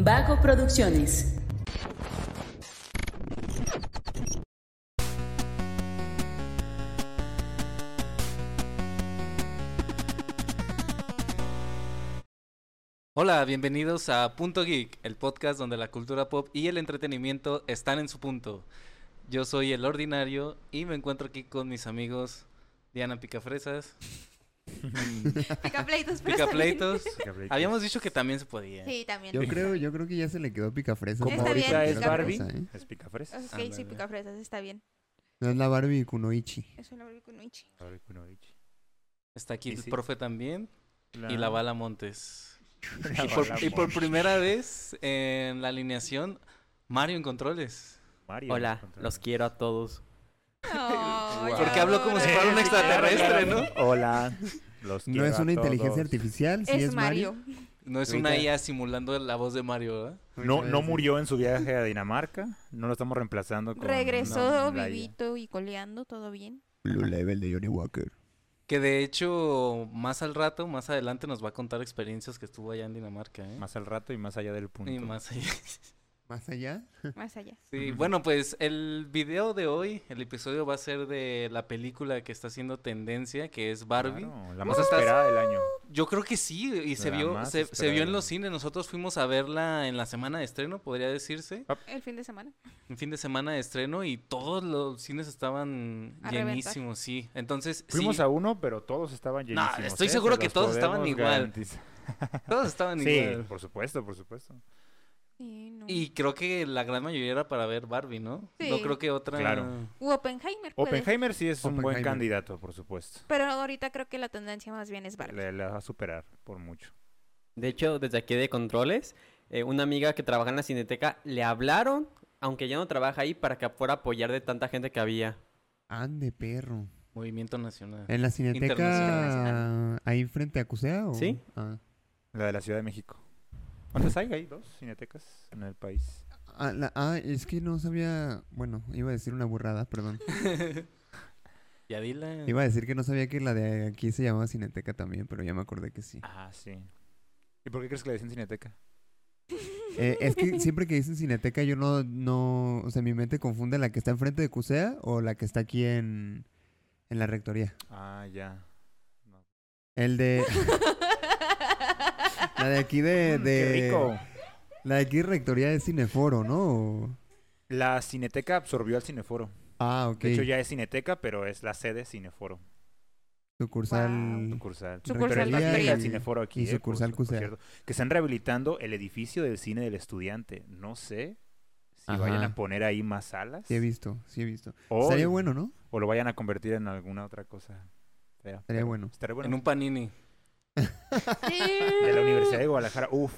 Vago Producciones. Hola, bienvenidos a Punto Geek, el podcast donde la cultura pop y el entretenimiento están en su punto. Yo soy el ordinario y me encuentro aquí con mis amigos Diana Picafresas, Picapleitos, pero Picapleitos. Habíamos dicho que también se podía. Sí, también. Yo creo, yo creo que ya se le quedó picafresa. Como Está ahorita bien, es pica Barbie, fresa, ¿eh? es picafresa. Ok, sí, Ándale. picafresas, está bien. No es la Barbie Kunoichi. Es una Barbie Kunoichi. Está aquí el sí. profe también y La- la Bala Montes. La Y por, Bala y por Montes. primera vez en la alineación, Mario en controles. Mario, Hola, contra- los quiero a todos. Porque hablo como si fuera un sí, extraterrestre. ¿no? Hola, los No es una inteligencia artificial, sí es, Es Mario. No es una IA simulando la voz de Mario, ¿verdad? No, no murió en su viaje a Dinamarca. No lo estamos reemplazando con... Regresó no, vivito y coleando, todo bien. Blue Level de Johnny Walker. Que de hecho, más al rato, más adelante, nos va a contar experiencias que estuvo allá en Dinamarca, ¿eh? Más al rato y más allá del punto. y más allá. Más allá. Más allá. Sí, bueno, pues el video de hoy, el episodio va a ser de la película que está haciendo tendencia, que es Barbie. Claro, la más esperada del año. Yo creo que sí, y se La vio, se, se vio en los cines. Nosotros fuimos a verla en la semana de estreno, podría decirse. El fin de semana. En fin de semana de estreno y todos los cines estaban A reventar. llenísimos, sí. Entonces, Fuimos sí, a uno, pero todos estaban No, llenísimos. estoy ¿eh? seguro Se que todos estaban igual. garantizar. todos estaban Sí, igual. por supuesto, por supuesto. Sí, no. Y creo que la gran mayoría era para ver Barbie, ¿no? No Sí. creo que otra. Claro. U Oppenheimer. puede. Oppenheimer sí es un buen candidato, por supuesto. Pero ahorita creo que la tendencia más bien es Barbie. Le, le va a superar por mucho. De hecho, desde aquí de controles, eh, una amiga que trabaja en la cineteca le hablaron, aunque ya no trabaja ahí, para que fuera a apoyar de tanta gente que había. Ande, perro. Movimiento Nacional. ¿En la cineteca ahí frente a Cusea o? Sí. Ah. La de la Ciudad de México. ¿Cuántas hay? Hay dos cinetecas en el país. Ah, la- ah, es que no sabía... Bueno, iba a decir una burrada, perdón. Ya dila. Iba a decir que no sabía que la de aquí se llamaba cineteca también, pero ya me acordé que sí. Ah, sí. ¿Y por qué crees que le dicen cineteca? Eh, es que siempre que dicen cineteca yo no, no... O sea, mi mente confunde la que está enfrente de Cusea o la que está aquí en, en la rectoría. Ah, ya. No. El de... La de aquí de... Mm, de ¡Qué rico! La de aquí rectoría es Cineforo, ¿no? La cineteca absorbió al cineforo. Ah, ok. De hecho, ya es cineteca, pero es la sede cineforo. Sucursal... Guau. Sucursal. Sucursal Rectoría y- cineforo aquí. y eh, sucursal por cierto. Que están rehabilitando el edificio del cine del estudiante. No sé si Ajá. vayan a poner ahí más salas. Sí he visto, sí he visto. o, Estaría bueno, ¿no? o lo vayan a convertir en alguna otra cosa. pero bueno. Estaría bueno. En un panini. De la Universidad de Guadalajara. Uf.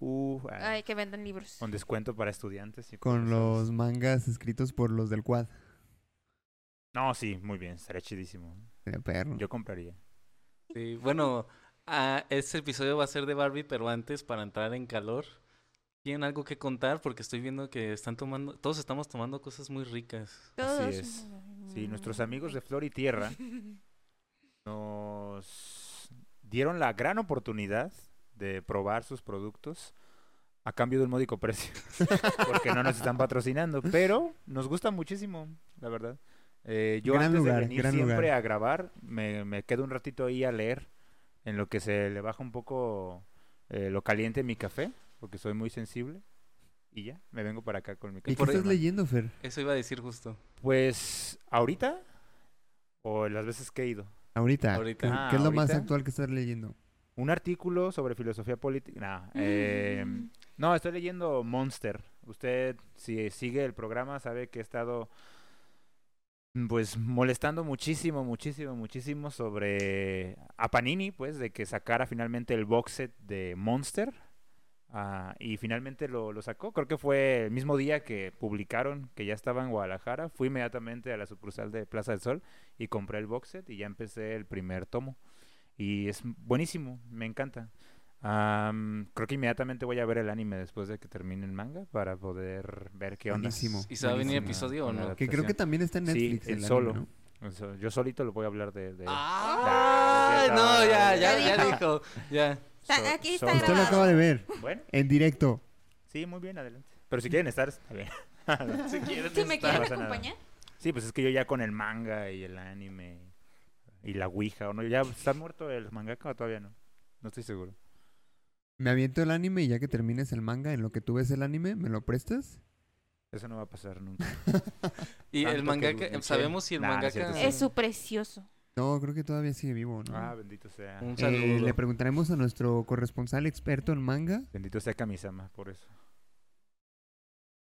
Uf. Ay, que vendan libros. Con descuento para estudiantes. y Con los mangas escritos por los del quad. No, sí, muy bien. Estaría chidísimo. Sería perro. Yo compraría. Sí, bueno, ah, este episodio va a ser de Barbie, pero antes, para entrar en calor, ¿tienen algo que contar? Porque estoy viendo que están tomando, todos estamos tomando cosas muy ricas. Todos. es. Sí, nuestros amigos de Flor y Tierra nos dieron la gran oportunidad de probar sus productos a cambio de un módico precio. Porque no nos están patrocinando, pero nos gusta muchísimo, la verdad. Eh, yo Gran antes lugar, de venir siempre lugar. a grabar, me, me quedo un ratito ahí a leer, en lo que se le baja un poco eh, lo caliente en mi café, porque soy muy sensible. Y ya, me vengo para acá con mi ¿Y café. qué estás leyendo, Fer? Eso iba a decir justo. Pues, ¿ahorita? ¿O las veces que he ido? Ahorita. Ahorita. ¿Qué, Ah, qué es lo más actual que estás leyendo? Un artículo sobre filosofía política. Nah, eh, no, estoy leyendo Monster. Usted, si sigue el programa, sabe que he estado mm, pues molestando muchísimo, muchísimo, muchísimo sobre a Panini, pues, de que sacara finalmente el box set de Monster. Ah, y finalmente lo, lo sacó. Creo que fue el mismo día que publicaron que ya estaba en Guadalajara. Fui inmediatamente a la sucursal de Plaza del Sol y compré el box set y ya empecé el primer tomo. Y es buenísimo, me encanta. Am, creo que inmediatamente voy a ver el anime después de que termine el manga para poder ver qué onda. Buenísimo. ¿Y se va a venir episodio o no? Que creo que también está en Sí, Netflix. el el solo. yo solito le voy a hablar de... de- ¡Ah! No, ya, ya, dijo. Ya. Está- so- aquí está solo. Usted lo acaba de ver Bueno, en directo. Sí, muy bien, adelante. Pero si quieren estar, está bien. Si quieren Si me quieren acompañar. Sí, pues es que yo ya con el manga y el anime y la ouija, ¿o no? ¿Ya está muerto el mangaka o todavía no? No estoy seguro. Me aviento el anime y ya que termines el manga, en lo que tú ves el anime, ¿me lo prestas? Eso no va a pasar nunca. Y el Tanto mangaka, sabemos si el Nah, es mangaka... cierto, sí. Es su precioso. No, creo que todavía sigue vivo, ¿no? Ah, bendito sea. Un Eh, saludo. le preguntaremos a nuestro corresponsal experto en manga. Bendito sea Kamisama, por eso.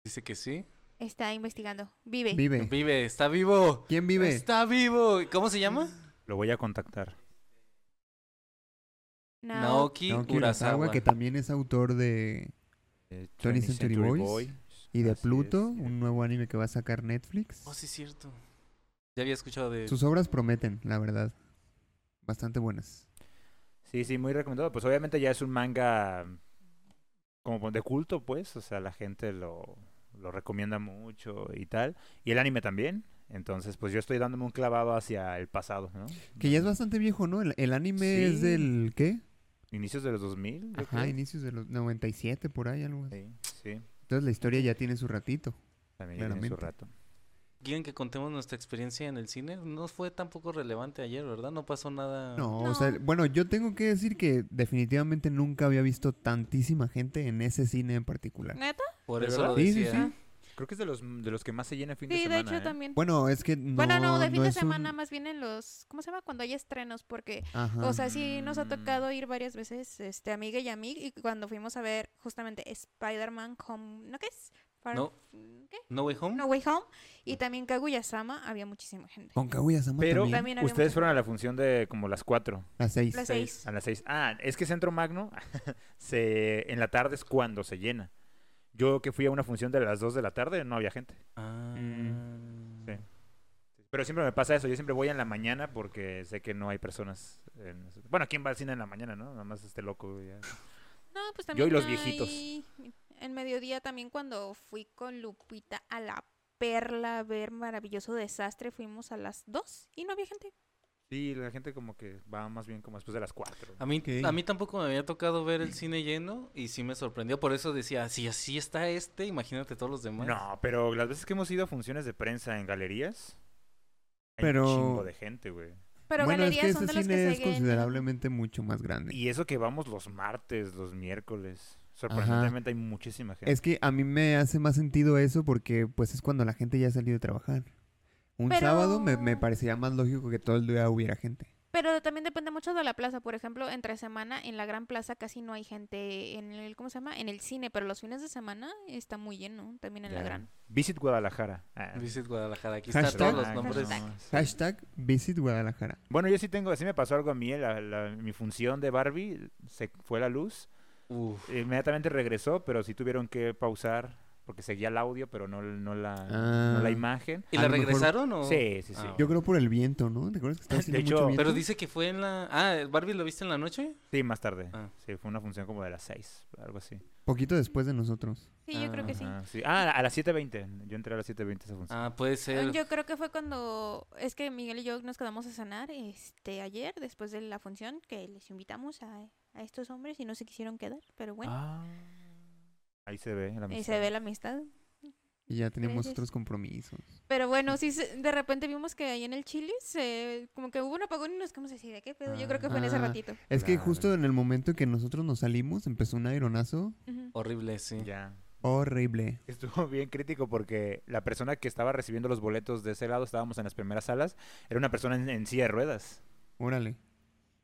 Dice que sí. Está investigando. Vive. Vive. Vive, está vivo. ¿Quién vive? Está vivo. ¿Cómo se llama? Lo voy a contactar. No. Naoki Naoki Urasawa. Urasawa, que también es autor de Eh, 20th Century Boys y de Así Pluto, es, un nuevo anime que va a sacar Netflix. Oh, sí, es cierto. Ya había escuchado de... Sus obras prometen, la verdad. Bastante buenas. Sí, sí, muy recomendado. Pues obviamente ya es un manga como de culto, pues. O sea, la gente lo, lo recomienda mucho y tal. Y el anime también. Entonces, pues yo estoy dándome un clavado hacia el pasado, ¿no? Que ya es bastante viejo, ¿no? El, el anime es del, ¿qué? Inicios de los 2000. yo Ajá, creo. inicios de los 97, por ahí, algo así. Sí, sí. Entonces la historia ya tiene su ratito. También ya tiene su rato. ¿Quieren que contemos nuestra experiencia en el cine? No fue tampoco relevante ayer, ¿verdad? No pasó nada... No, o sea, bueno, yo tengo que decir que definitivamente nunca había visto tantísima gente en ese cine en particular. ¿Neta? Por ¿De eso lo Sí, sí, decía. sí. Creo que es de los, de los que más se llena fin de Sí, de semana. hecho ¿eh? también. Bueno, es que no. bueno, no, de fin de un- semana más bien en los... ¿Cómo se llama? Cuando hay estrenos, porque... Ajá. O sea, sí nos ha Mm. tocado ir varias veces, este, amiga y a mí, y cuando fuimos a ver justamente Spider-Man Home... ¿No qué es? Far- No. ¿Qué? ¿No Way Home? No Way Home. Y también Kaguya-sama, había muchísima gente. Con Kaguya-sama Pero también. También ustedes fueron a la función de como las 4. Las seis. Las Seis. seis. A las 6. Ah, es que Centro Magno se, en la tarde es cuando se llena. Yo que fui a una función de las 2 de la tarde, no había gente. Ah. Mm. Sí. Pero siempre me pasa eso. Yo siempre voy en la mañana porque sé que no hay personas. en- Bueno, ¿quién va al cine en la mañana, no? Nada más este loco. ya. No, pues Yo también y los hay- viejitos. En mediodía también cuando fui con Lupita a la Perla a ver Maravilloso Desastre, fuimos a las 2 y no había gente. Sí, la gente como que va más bien como después de las 4. A mí, a mí tampoco me había tocado ver el cine lleno y sí me sorprendió. Por eso decía, si así está este, imagínate todos los demás. No, pero las veces que hemos ido a funciones de prensa en galerías, hay Pero- un chingo de gente, güey. Pero bueno, es galerías que son de los cine que es siguen- considerablemente mucho más grande. Y eso que vamos los martes, los miércoles. Sorprendentemente hay muchísima gente. Es que a mí me hace más sentido eso porque pues es cuando la gente ya ha salido de trabajar. Un Pero- sábado me, me parecería más lógico que todo el día hubiera gente. Pero también depende mucho de la plaza. Por ejemplo, entre semana en la gran plaza casi no hay gente en el, ¿cómo se llama? En el cine, pero los fines de semana está muy lleno también en la Ya. gran. Visit Guadalajara. Ah. Visit Guadalajara. Aquí Hashtag. están todos los nombres. Hashtag. no, sí. Hashtag Visit Guadalajara. Bueno, yo sí tengo, así me pasó algo a mí, la- la- mi función de Barbie se fue la luz, Uf. inmediatamente regresó, pero sí tuvieron que pausar porque seguía el audio, pero no, no, la, Ah. no la imagen. ¿Y la mejor- regresaron o...? Sí, sí, sí. Ah, Yo creo por el viento, ¿no? ¿Te acuerdas que estaba haciendo De mucho hecho- viento? Pero dice que fue en la... Ah, ¿Barbie lo viste en la noche? Sí, más tarde. Ah. Sí, fue una función como de las 6, algo así. Poquito después de nosotros. Sí, yo creo que sí. Ah, a las 7.20. Yo entré a las 7.20 esa función. Ah, puede ser. Yo creo que fue cuando es que Miguel y yo nos quedamos a cenar este ayer después de la función que les invitamos a, a estos hombres y no se quisieron quedar, pero bueno, Ah, ahí se ve la ahí amistad. se ve la amistad. Y ya Gracias. otros compromisos. Pero bueno, sí se- de repente vimos que ahí en el Chile se como que hubo un apagón y nos quedamos así de qué pedo. Yo creo que fue en ese Ah. ratito. Es que Claro. justo en el momento que nosotros nos salimos empezó un aeronazo. Horrible, sí. Ya. horrible. Estuvo bien crítico porque la persona que estaba recibiendo los boletos de ese lado, estábamos en las primeras salas, era una persona en, en silla de ruedas. Órale.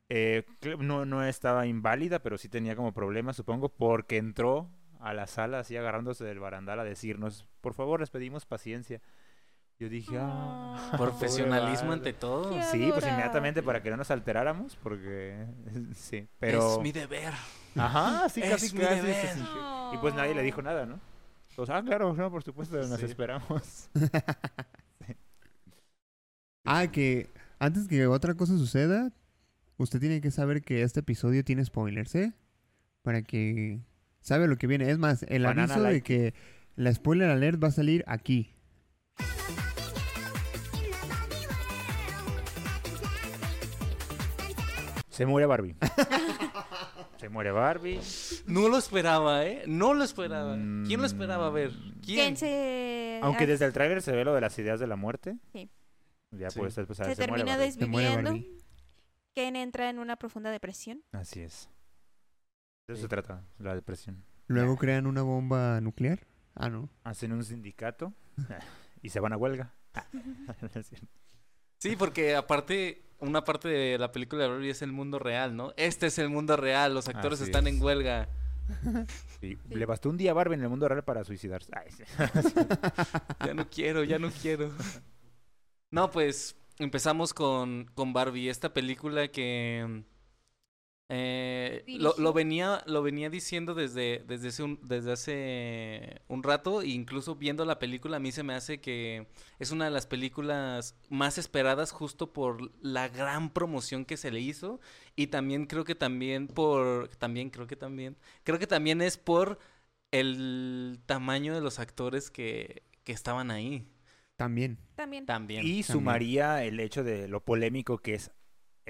Eh, no, no estaba inválida, pero sí tenía como problemas, supongo, porque entró a la sala así agarrándose del barandal a decirnos, por favor, les pedimos paciencia. Yo dije, ah, Oh. Profesionalismo ante todo. Qué Sí, pues inmediatamente para que no nos alteráramos, porque sí, pero... Es mi deber. Ajá, sí, Es casi, mi casi deber. Y pues nadie le dijo nada, ¿no? Todos, ah, claro, no, por supuesto, nos Sí. esperamos. Ah, que antes que otra cosa suceda, usted tiene que saber que este episodio tiene spoilers, ¿eh? Para que sabe lo que viene. Es más, el Banana aviso de que la spoiler alert va a salir aquí. Se muere Barbie. Se muere Barbie. No lo esperaba, ¿eh? No lo esperaba. ¿Quién lo esperaba? A ver. Mm. ¿Quién? ¿Quién se... Aunque ah, desde el tráiler se ve lo de las ideas de la muerte. Sí. Ya Sí. puede ser, pues, se, se, muere termina Barbie. Se muere desviviendo. Barbie. Ken entra en una profunda depresión. Así es. De eso Sí. se trata, la depresión. Luego crean una bomba nuclear. Ah, no. Hacen un sindicato y se van a huelga. Cierto. Sí, porque aparte, una parte de la película de Barbie es el mundo real, ¿no? Este es el mundo real, los actores Así están es. en huelga. Sí, Le bastó un día a Barbie en el mundo real para suicidarse. Ay, sí. Ya no quiero, ya no quiero. No, pues empezamos con, con Barbie, esta película que eh, lo, lo venía lo venía diciendo desde desde hace un, desde hace un rato e incluso viendo la película a mí se me hace que es una de las películas más esperadas justo por la gran promoción que se le hizo y también creo que también por también creo que también creo que también es por el tamaño de los actores que, que estaban ahí También. También. también. Y sumaría el hecho de lo polémico que es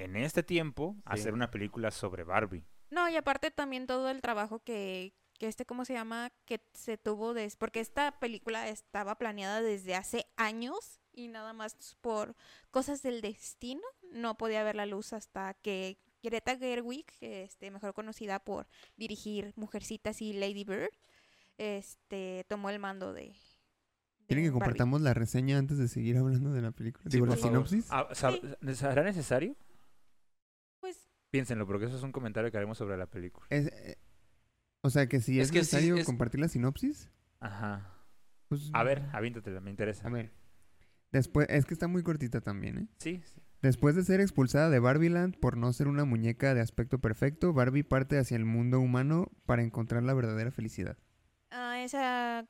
en este tiempo hacer una película sobre Barbie. No, y aparte también todo el trabajo que, que este, ¿cómo se llama? Que se tuvo des... Porque esta película estaba planeada desde hace años y nada más por cosas del destino no podía ver la luz hasta que Greta Gerwig, este, mejor conocida por dirigir Mujercitas y Lady Bird, este, tomó el mando de... ¿Quieren que Barbie. compartamos la reseña antes de seguir hablando de la película? Sí, Digo, por la favor. sinopsis. Ah, ¿Será necesario? Piénsenlo, porque eso es un comentario que haremos sobre la película. Es, eh, o sea, que si Es es, que sí, necesario es- compartir la sinopsis. Ajá. Pues, A ver, aviéntatela, me interesa. A ver. Después, es que está muy cortita también, ¿eh? Sí, sí. Después de ser expulsada de Barbieland por no ser una muñeca de aspecto perfecto, Barbie parte hacia el mundo humano para encontrar la verdadera felicidad. ah, esa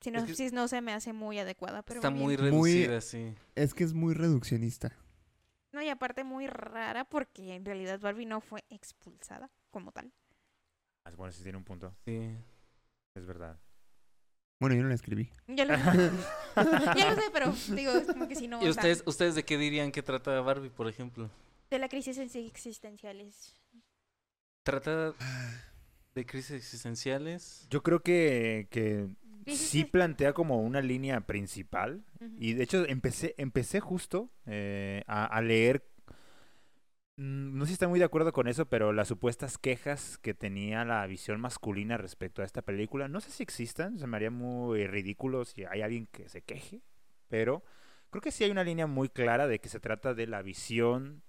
sinopsis no se me hace muy adecuada, pero Está muy bien. Muy- reducida, sí. Es que es muy reduccionista. No, y aparte muy rara porque en realidad Barbie no fue expulsada como tal. Ah, Bueno, sí tiene un punto. sí. Es verdad. Bueno, yo no la escribí. Ya lo, ya lo sé, pero digo, es como que si no. ¿Y o sea, ustedes, ustedes de qué dirían que trata Barbie, por ejemplo? de la crisis en sí existenciales. ¿Trata de crisis existenciales? Yo creo que, que sí plantea como una línea principal. Y de hecho empecé, empecé justo eh, a, a leer, mm, no sé si está muy de acuerdo con eso, pero las supuestas quejas que tenía la visión masculina respecto a esta película, no sé si existan, se me haría muy ridículo si hay alguien que se queje, pero creo que sí hay una línea muy clara de que se trata de la visión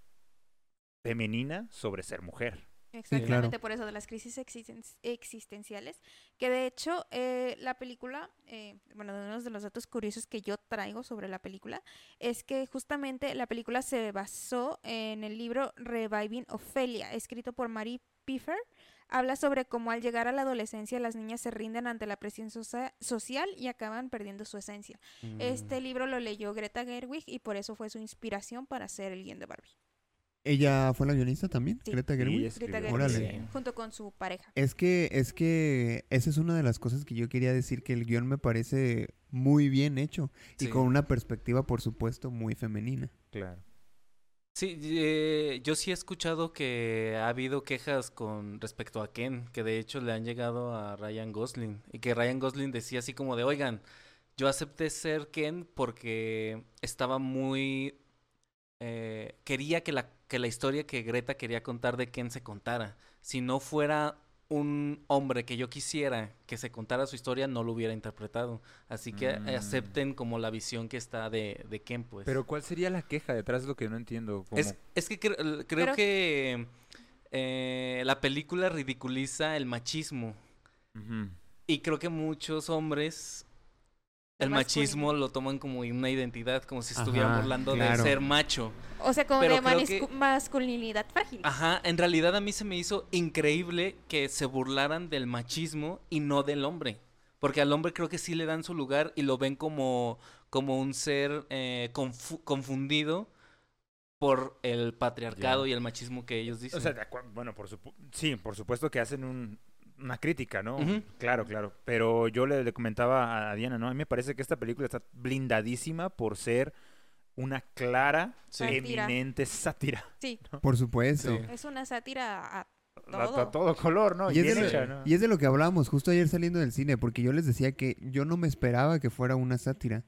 femenina sobre ser mujer. Exactamente por eso de las crisis existen- existenciales. Que de hecho, eh, la película, eh, bueno, uno de los datos curiosos que yo traigo sobre la película es que justamente la película se basó en el libro Reviving Ophelia, escrito por Mary Piffer. Habla sobre cómo al llegar a la adolescencia las niñas se rinden ante la presión socia- social y acaban perdiendo su esencia. Mm. Este libro lo leyó Greta Gerwig y por eso fue su inspiración para hacer el guion de Barbie. ¿Ella fue la guionista también? Sí. Greta Gerwig. ella Greta. Gerwig, Órale. Sí. junto con su pareja. Es que, es que esa es una de las cosas que yo quería decir, que el guion me parece muy bien hecho y Sí. con una perspectiva, por supuesto, muy femenina. Claro. Sí, eh, yo sí he escuchado que ha habido quejas con respecto a Ken, que de hecho le han llegado a Ryan Gosling y que Ryan Gosling decía así como de, oigan, yo acepté ser Ken porque estaba muy... eh, quería que la, que la historia que Greta quería contar de Ken se contara. Si no fuera un hombre que yo quisiera que se contara su historia, no lo hubiera interpretado. Así que Mm. acepten como la visión que está de, de Ken, pues. Pero ¿cuál sería la queja detrás de lo que no entiendo? Como- Es, es que cre- creo Pero- que eh, la película ridiculiza el machismo. Y creo que muchos hombres el machismo lo toman como una identidad, como si Ajá, estuvieran burlando claro. de ser macho. O sea, como Pero de que- masculinidad frágil. Ajá, en realidad a mí se me hizo increíble que se burlaran del machismo y no del hombre. Porque al hombre creo que sí le dan su lugar y lo ven como, como un ser eh, confu- confundido por el patriarcado y el machismo que ellos dicen. O sea, bueno, por supu- sí, por supuesto que hacen un- una crítica, ¿no? Claro, claro. Pero yo le, le comentaba a Diana, ¿no? A mí me parece que esta película está blindadísima por ser una clara, Sí. Eminente sátira. Sí, Por supuesto. Sí. es una sátira a a- a todo. todo color, ¿no? Y es, Bien de lo, hecha, ¿no? y es de lo que hablábamos justo ayer saliendo del cine, porque yo les decía que yo no me esperaba que fuera una sátira.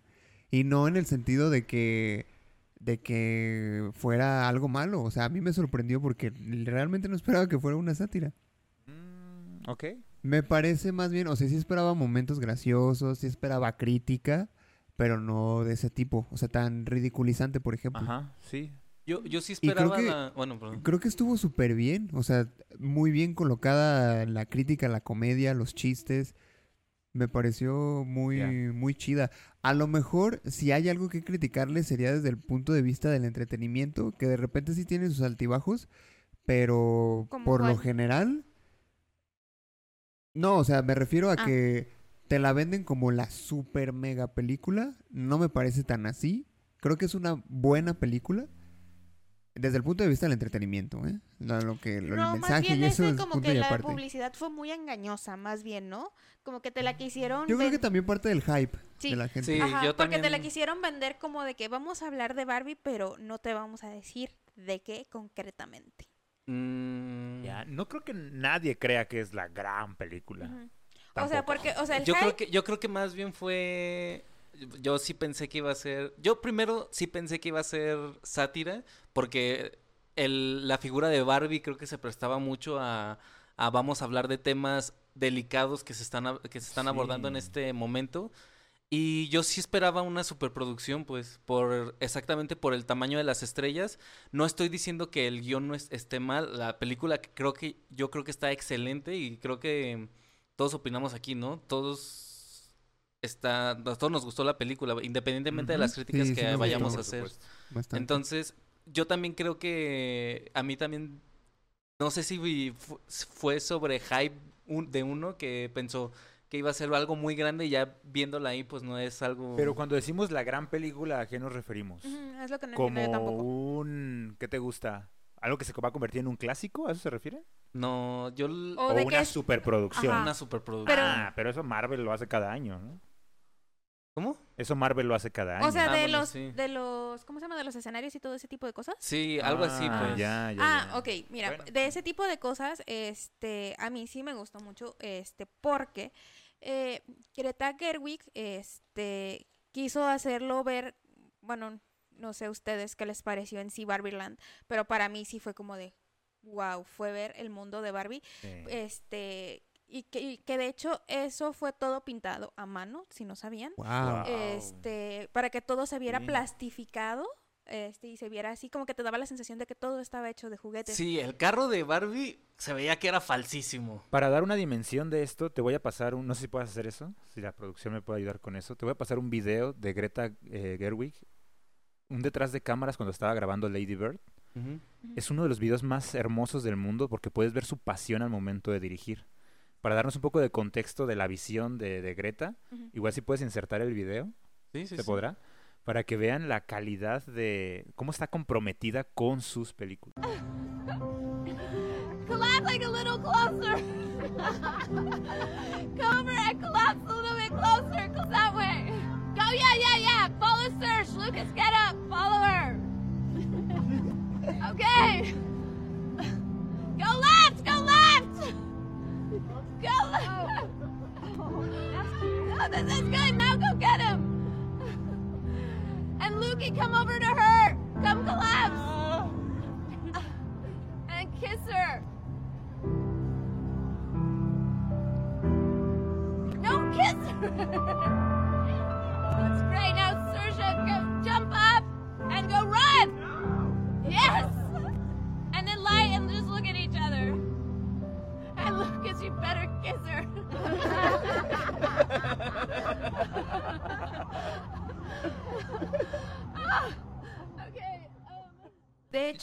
Y no en el sentido de que, de que fuera algo malo. O sea, a mí me sorprendió porque realmente no esperaba que fuera una sátira. Ok. Me parece más bien, o sea, sí esperaba momentos graciosos, sí esperaba crítica, pero no de ese tipo. O sea, tan ridiculizante, por ejemplo. Ajá, sí. Yo, yo sí Y creo esperaba que- la... Bueno, perdón. Creo que estuvo súper bien, o sea, muy bien colocada la crítica, la comedia, los chistes. Me pareció muy, muy chida. A lo mejor, si hay algo que criticarle, sería desde el punto de vista del entretenimiento, que de repente sí tiene sus altibajos, pero ¿Cómo por lo general. No, o sea, me refiero a Ah. que te la venden como la super mega película. No me parece tan así. Creo que es una buena película. Desde el punto de vista del entretenimiento, ¿eh? Lo, lo que, lo- el No, más mensaje bien y eso ese es como punto que la aparte. publicidad fue muy engañosa, más bien, ¿no? Como que te la quisieron Yo creo que también parte del hype Sí. de la gente. Sí, Ajá, yo porque te la quisieron vender como de que vamos a hablar de Barbie, pero no te vamos a decir de qué concretamente. Mm, Ya, no creo que nadie crea que es la gran película. O sea, porque, o sea, el yo hype- creo que yo creo que más bien fue yo sí pensé que iba a ser yo primero sí pensé que iba a ser sátira porque el, la figura de Barbie creo que se prestaba mucho a, a vamos a hablar de temas delicados que se están que se están abordando en este momento y yo sí esperaba una superproducción, pues, por exactamente por el tamaño de las estrellas. No estoy diciendo que el guion no es- esté mal. La película que creo que yo creo que está excelente y creo que todos opinamos aquí, ¿no? Todos está, a todos nos gustó la película, independientemente de las críticas Sí, que vayamos gustó, a hacer. Bastante. Entonces, yo también creo que a mí también, no sé si fue sobre hype de uno que pensó que iba a ser algo muy grande y ya viéndola ahí, pues no es algo... Pero cuando decimos la gran película, ¿a qué nos referimos? Es lo que no Como entiendo yo tampoco. un... ¿Qué te gusta? ¿Algo que se va a convertir en un clásico? ¿A eso se refiere? No, yo... O O, de que una es- superproducción. Ajá. Una superproducción. Pero- Ah, pero eso Marvel lo hace cada año, ¿no? ¿Cómo? Eso Marvel lo hace cada año. O sea, Ah, de bueno, los, sí. de los, ¿cómo se llama? De los escenarios y todo ese tipo de cosas. Sí, algo así, Ah, pues. Ya, ya, Ah, ya. ok, mira, Bueno. de ese tipo de cosas, este, a mí sí me gustó mucho, este, porque eh, Greta Gerwig, este, quiso hacerlo ver, bueno, no sé ustedes qué les pareció en sí Barbieland, pero para mí sí fue como de, wow, fue ver el mundo de Barbie, Sí. este, y que, y que de hecho eso fue todo pintado a mano, si no sabían, Wow. Este, para que todo se viera Sí. plastificado, este, y se viera así como que te daba la sensación de que todo estaba hecho de juguetes. Sí, el carro de Barbie se veía que era falsísimo. Para dar una dimensión de esto, te voy a pasar un... No sé si puedes hacer eso, si la producción me puede ayudar con eso. Te voy a pasar un video de Greta eh, Gerwig, un detrás de cámaras cuando estaba grabando Lady Bird. Es uno de los videos más hermosos del mundo porque puedes ver su pasión al momento de dirigir. Para darnos un poco de contexto de la visión de, de Greta, Ujú. igual si puedes insertar el video, Sí, sí, ¿se sí. podrá? Para que vean la calidad de cómo está comprometida con sus películas. Collapse like a little closer. Come over and collapse a little bit closer. Close that way. Go, yeah, yeah, yeah. Follow Serge. Lucas, get up. Follow her. okay. Oh, this is good. Now go get him. And Lukey, come over to her. Come collapse. Uh. And kiss her.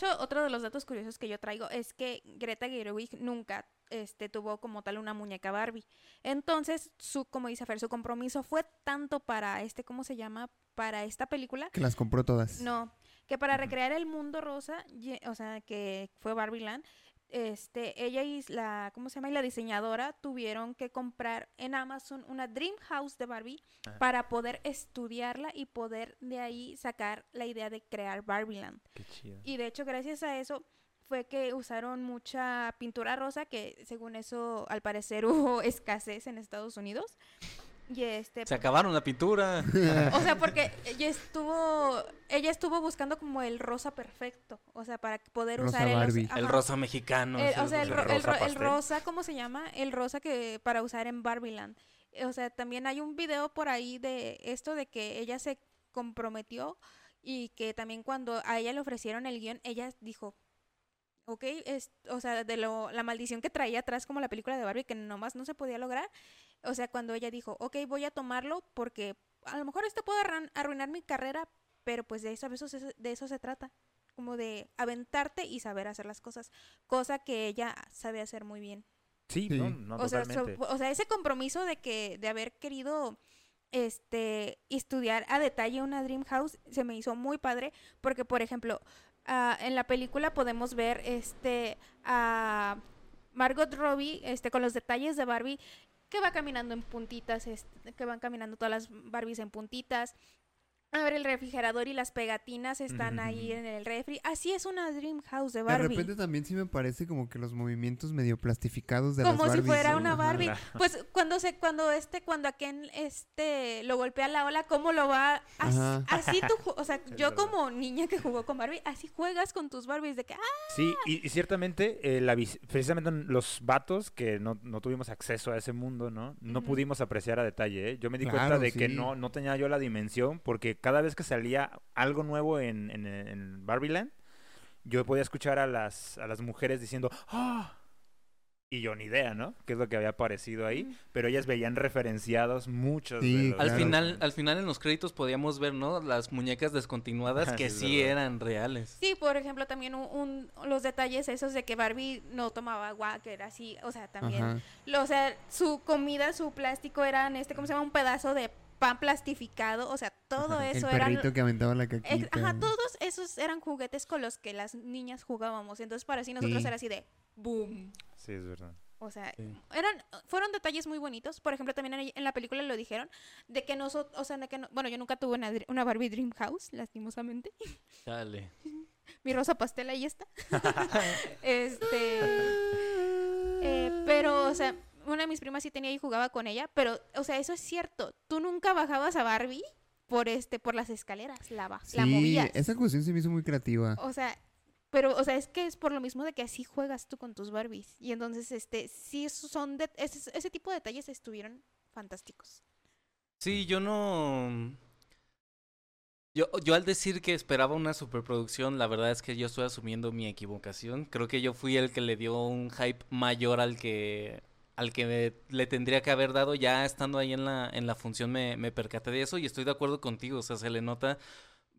Hecho, otro de los datos curiosos que yo traigo es que Greta Gerwig nunca este, tuvo como tal una muñeca Barbie. Entonces, su, como dice Fer, su compromiso fue tanto para este, ¿cómo se llama? Para esta película. Que las compró todas. No, que para recrear el mundo rosa, o sea, que fue Barbie Land, este, ella y la, ¿cómo se llama? Y la diseñadora tuvieron que comprar en Amazon una Dream House de Barbie Ah. para poder estudiarla y poder de ahí sacar la idea de crear Barbie Land. Qué chido. Y de hecho, gracias a eso, fue que usaron mucha pintura rosa, que según eso, al parecer hubo escasez en Estados Unidos. Y este, Se acabaron la pintura. o sea, porque ella estuvo, ella estuvo buscando como el rosa perfecto, o sea, para poder Rosa usar el, Barbie. El rosa mexicano. El- o sea, el, rosa. ro- el rosa ro- el rosa, ¿cómo se llama? El rosa que para usar en Barbieland. O sea, también hay un video por ahí de esto de que ella se comprometió y que también cuando a ella le ofrecieron el guion, ella dijo, ok, es, o sea, de lo, la maldición que traía atrás como la película de Barbie que nomás no se podía lograr. O sea, cuando ella dijo, ok, voy a tomarlo porque a lo mejor esto puede arran- arruinar mi carrera, pero pues de eso, de eso, se- de eso se trata. Como de aventarte y saber hacer las cosas. Cosa que ella sabe hacer muy bien. Sí, Sí. no, no, o, sea, so- o sea, ese compromiso de que, de haber querido este estudiar a detalle una Dream House se me hizo muy padre. Porque, por ejemplo, ah, en la película podemos ver este a Margot Robbie este, con los detalles de Barbie que va caminando en puntitas, este, que van caminando todas las Barbies en puntitas. A ver, el refrigerador y las pegatinas están ahí en el refri. Así es una Dream House de De Barbie. repente también sí me parece como que los movimientos medio plastificados de las como si Barbies, fuera ¿no? una Ajá. Barbie. Pues cuando se, cuando este, cuando a Ken este lo golpea la ola, ¿cómo lo va? Así, así tú, ju- o sea, Es yo verdad. como niña que jugó con Barbie, así juegas con tus Barbies de que, ah, Sí, y, y ciertamente, eh, la precisamente los vatos que no, no tuvimos acceso a ese mundo, ¿no? No pudimos apreciar a detalle, ¿eh? Yo me di cuenta de que no, no tenía yo la dimensión, porque cada vez que salía algo nuevo en, en, en Barbieland, yo podía escuchar a las, a las mujeres diciendo, ¡ah! Y yo ni idea, ¿no? ¿Qué es lo que había aparecido ahí? Pero ellas veían referenciados muchos de los- Al final, al final en los créditos podíamos ver, ¿no? Las muñecas descontinuadas Ah, que sí, eran reales. sí, por ejemplo, también un, un- los detalles esos de que Barbie no tomaba agua, que era así, o sea, también, lo- o sea, su comida, su plástico eran este, ¿cómo se llama? Un pedazo de pan plastificado, o sea, todo El eso eran perrito que aventaba la caquita. Ajá, todos esos eran juguetes con los que las niñas jugábamos. Entonces, para sí nosotros Sí. era así de boom. Sí, es verdad. O sea, Sí. eran, fueron detalles muy bonitos. Por ejemplo, también en, la película lo dijeron, de que nosotros, o sea, de que no- bueno, yo nunca tuve una Barbie Dream House, lastimosamente. Dale. Mi rosa pastel ahí está. este. eh, pero, o sea, una de mis primas sí tenía y jugaba con ella, pero, o sea, eso es cierto. Tú nunca bajabas a Barbie por este, por las escaleras, la, ba- la Sí, movías. esa cuestión se me hizo muy creativa. O sea, pero, o sea, es que es por lo mismo de que así juegas tú con tus Barbies. Y entonces, este, sí son de, ese, ese tipo de detalles estuvieron fantásticos. Sí, yo no. Yo, yo al decir que esperaba una superproducción, la verdad es que yo estoy asumiendo mi equivocación. Creo que yo fui el que le dio un hype mayor al que al que me- le tendría que haber dado. Ya estando ahí en la, en la función me, me percaté de eso y estoy de acuerdo contigo. O sea, se le nota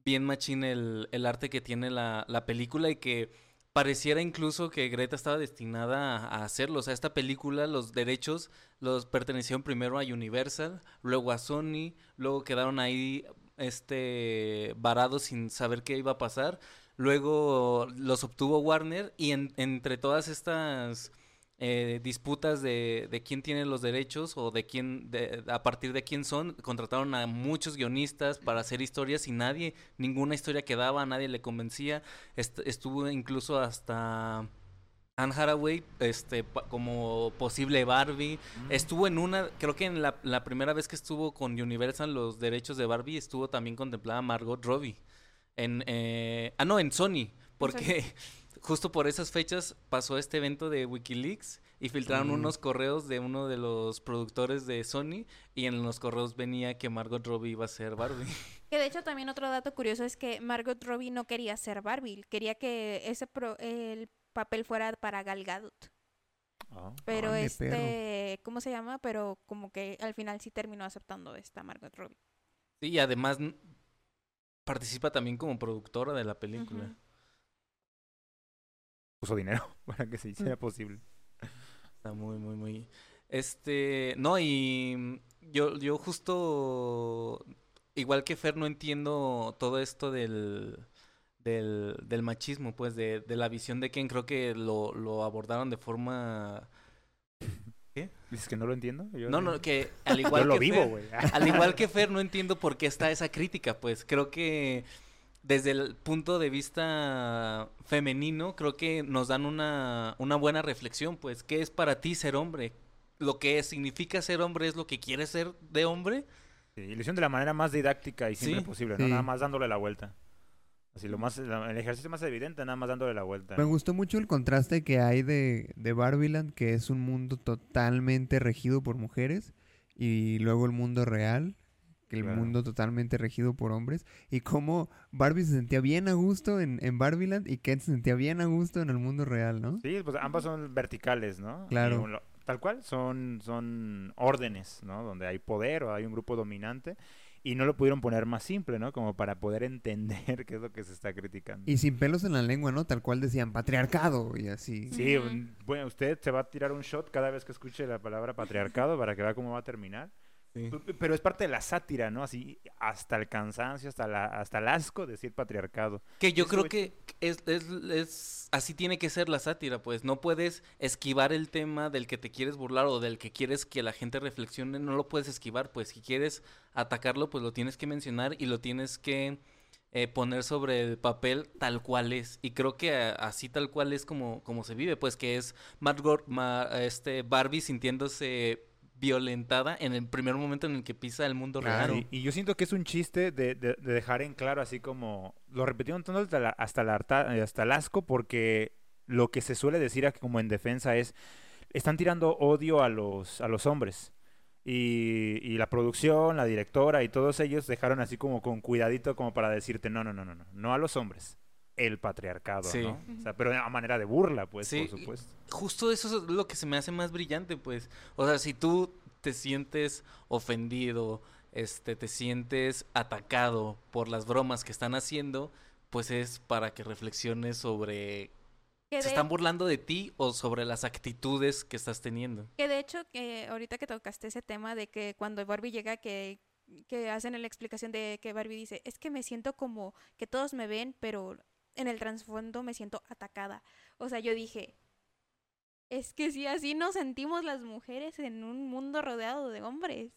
bien machín el, el arte que tiene la, la película y que pareciera incluso que Greta estaba destinada a, a hacerlo. O sea, esta película, los derechos los pertenecieron primero a Universal, luego a Sony, luego quedaron ahí este varados sin saber qué iba a pasar. Luego los obtuvo Warner y en- entre todas estas eh, disputas de, de quién tiene los derechos o de quién, de- a partir de quién son, contrataron a muchos guionistas para hacer historias y nadie, ninguna historia quedaba, a nadie le convencía. Est- estuvo incluso hasta Anne Hathaway este, como posible Barbie. Estuvo en una, creo que en la, la primera vez que estuvo con Universal los derechos de Barbie, estuvo también contemplada Margot Robbie. En, eh, ah, no, en Sony, porque justo por esas fechas pasó este evento de Wikileaks y filtraron Mm. unos correos de uno de los productores de Sony y en los correos venía que Margot Robbie iba a ser Barbie. Que de hecho también otro dato curioso es que Margot Robbie no quería ser Barbie, quería que ese pro- el papel fuera para Gal Gadot. Ah. Pero este, ¿cómo se llama? Pero como que al final sí terminó aceptando esta Margot Robbie. Sí, y además participa también como productora de la película. Puso dinero para que se hiciera posible. Está muy, muy, muy. Este. No, y mm, yo, yo justo. Igual que Fer, no entiendo todo esto del. Del, del machismo, pues, de, de la visión de Ken. Creo que lo, lo abordaron de forma. Dices que no lo entiendo. Yo No, no, que al igual Yo lo que vivo, Fer- güey. Al igual que Fer, no entiendo por qué está esa crítica, pues. Creo que desde el punto de vista femenino, creo que nos dan una, una buena reflexión, pues, ¿qué es para ti ser hombre? Lo que significa ser hombre es lo que quieres ser de hombre. Sí, y lo hicieron de la manera más didáctica y simple Sí. posible, ¿no? Sí. Nada más dándole la vuelta. Así, lo más, el ejercicio más evidente, nada más dándole la vuelta. Me gustó mucho el contraste que hay de, de Barbiland, que es un mundo totalmente regido por mujeres, y luego el mundo real, que el Claro. mundo totalmente regido por hombres, y cómo Barbie se sentía bien a gusto en, en Barbiland y Ken se sentía bien a gusto en el mundo real, ¿no? Sí, pues ambas son verticales, ¿no? Claro. Uno- tal cual, son, son órdenes, ¿no? Donde hay poder o hay un grupo dominante. Y no lo pudieron poner más simple, ¿no? Como para poder entender qué es lo que se está criticando. Y sin pelos en la lengua, ¿no? Tal cual decían patriarcado y así. Sí, bueno, usted se va a tirar un shot cada vez que escuche la palabra patriarcado para que vea cómo va a terminar. Pero es parte de la sátira, ¿no? Así hasta el cansancio, hasta, la, hasta el asco decir patriarcado. Que yo Eso creo es- que es, es, es- así tiene que ser la sátira, pues no puedes esquivar el tema del que te quieres burlar o del que quieres que la gente reflexione, no lo puedes esquivar, pues si quieres atacarlo, pues lo tienes que mencionar y lo tienes que eh, poner sobre el papel tal cual es. Y creo que a- así tal cual es como, como se vive, pues que es Margot, Ma- este, Barbie sintiéndose violentada en el primer momento en el que pisa el mundo Claro. real. Y, y yo siento que es un chiste de, de- de dejar en claro así como... Lo repetieron tanto hasta, la- hasta, el harta- eh, hasta el asco porque lo que se suele decir aquí como en defensa es... Están tirando odio a los, a los hombres. Y, y la producción, la directora y todos ellos dejaron así como con cuidadito como para decirte, no, no, no, no, no, no a los hombres. El patriarcado, Sí. ¿no? O sea, pero a manera de burla, pues, Sí, por supuesto. justo eso es lo que se me hace más brillante, pues. O sea, si tú te sientes ofendido, este, te sientes atacado por las bromas que están haciendo, pues es para que reflexiones sobre Que se de, están burlando de ti o sobre las actitudes que estás teniendo. que de hecho, que ahorita que tocaste ese tema de que cuando Barbie llega, que, que hacen la explicación de que Barbie dice, es que me siento como que todos me ven, pero en el trasfondo me siento atacada. O sea, yo dije, es que si así nos sentimos las mujeres en un mundo rodeado de hombres.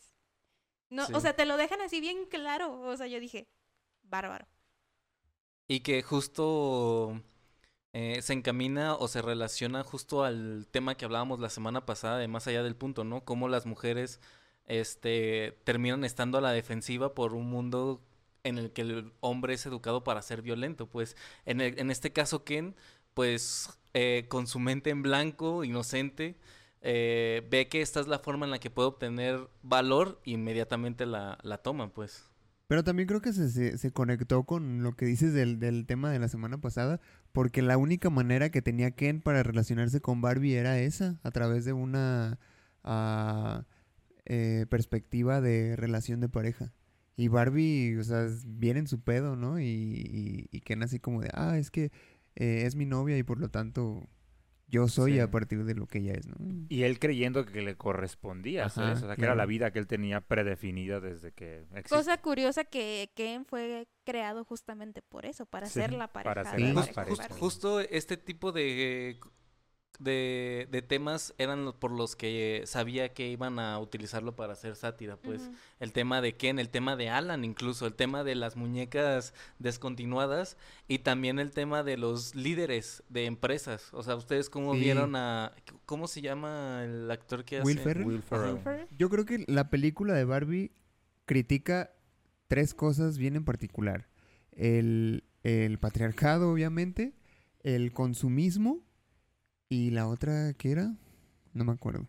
No, Sí. o sea, te lo dejan así bien claro. O sea, yo dije, bárbaro. Y que justo eh, se encamina o se relaciona justo al tema que hablábamos la semana pasada de más allá del punto, ¿no? Cómo las mujeres este, terminan estando a la defensiva por un mundo en el que el hombre es educado para ser violento. Pues en, el- en este caso Ken, pues eh, con su mente en blanco, inocente, eh, ve que esta es la forma en la que puede obtener valor e inmediatamente la, la toma, pues. Pero también creo que se, se, conectó con lo que dices del, del tema de la semana pasada, porque la única manera que tenía Ken para relacionarse con Barbie era esa, a través de una eh, perspectiva de relación de pareja. Y Barbie, o sea, bien en su pedo, ¿no? Y, y, y Ken así como de, ah, es que eh, es mi novia y por lo tanto yo soy Sí. a partir de lo que ella es, ¿no? Y él creyendo que le correspondía Ajá, eso, o sea, que era la vida que él tenía predefinida desde que existía. Cosa curiosa que Ken fue creado justamente por eso, para Sí, ser la para pareja ser de la pareja. jus- justo este tipo de, de, de temas eran los por los que sabía que iban a utilizarlo para hacer sátira, pues el tema de Ken, el tema de Alan incluso, el tema de las muñecas descontinuadas y también el tema de los líderes de empresas. O sea, ustedes cómo Sí. vieron a ¿cómo se llama el actor que hace? Will Ferrell. Will Ferrell. Ferrell. Yo creo que la película de Barbie critica tres cosas bien en particular. El, el patriarcado, obviamente, el consumismo y la otra, ¿qué era? No me acuerdo.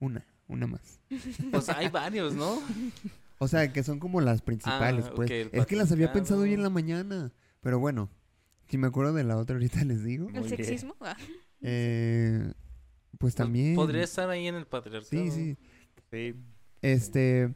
Una, una más. Pues hay varios, ¿no? O sea, que son como las principales, Ah, pues. es que las había pensado hoy en la mañana. Pero bueno, si me acuerdo de la otra ahorita les digo. El sexismo. ah. Eh, pues Pues también. Podría estar ahí en el patriarcado. Sí, sí. Sí, Este,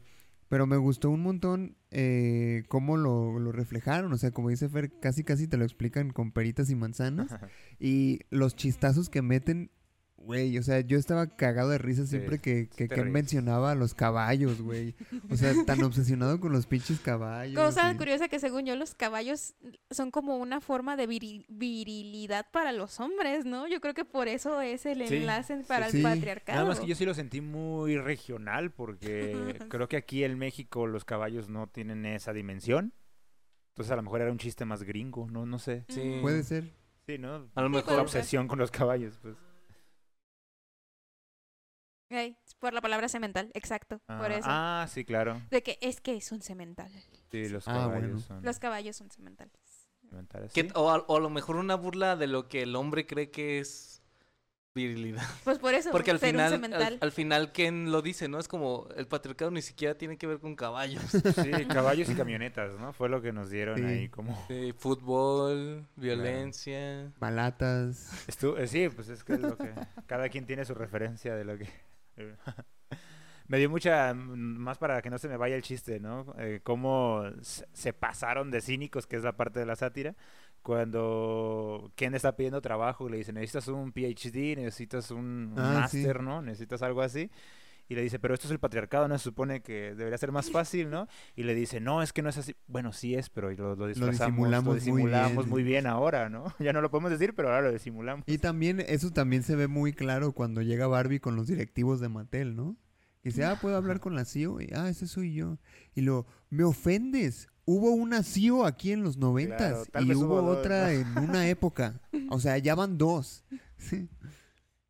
pero me gustó un montón eh, cómo lo, lo reflejaron. O sea, como dice Fer, casi casi te lo explican con peritas y manzanas. y los chistazos que meten, güey. O sea, yo estaba cagado de risa siempre Sí, que, sí que ríes. mencionaba a los caballos, güey. O sea, tan obsesionado con los pinches caballos. Cosa y- curiosa que según yo los caballos son como una forma de viri- virilidad para los hombres, ¿no? Yo creo que por eso es el Sí, enlace para sí. el patriarcado. Nada más que yo sí lo sentí muy regional porque creo que aquí en México los caballos no tienen esa dimensión. Entonces a lo mejor era un chiste más gringo, no, no sé. Sí. Puede ser. Sí, ¿no? A lo mejor. La obsesión con los caballos, pues. Por la palabra cemental, exacto. por Ah, eso. ah, sí, claro. De que es que es un cemental. Sí, los Ah, caballos bueno. son Los caballos son sí. o, a, o a lo mejor una burla de lo que el hombre cree que es virilidad. Pues por eso, Porque al final, al, al final Ken lo dice, ¿no? Es como el patriarcado ni siquiera tiene que ver con caballos. Sí, caballos y camionetas, ¿no? Fue lo que nos dieron Sí. ahí como... Sí, fútbol, violencia. Balatas. Estu- eh, sí, pues es que es lo que... Cada quien tiene su referencia de lo que... me dio mucha... Más para que no se me vaya el chiste, ¿no? Eh, cómo se pasaron de cínicos, que es la parte de la sátira, cuando Ken está pidiendo trabajo y le dice, necesitas un PhD, necesitas un, Ah, sí. máster, ¿no? Necesitas algo así. Y le dice, pero esto es el patriarcado, ¿no? Se supone que debería ser más fácil, ¿no? Y le dice, no, es que no es así. Bueno, sí es, pero lo, lo disfrazamos, lo disimulamos muy disimulamos bien. muy bien ahora, ¿no? Ya no lo podemos decir, pero ahora lo disimulamos. Y también, eso también se ve muy claro cuando llega Barbie con los directivos de Mattel, ¿no? Que dice, ah, puedo hablar con la CEO. Y, ah, ese soy yo. Y lo, me ofendes. Hubo una CEO aquí en los noventas tal y hubo hubo dos, otra ¿no? en una época. O sea, ya van dos. Sí.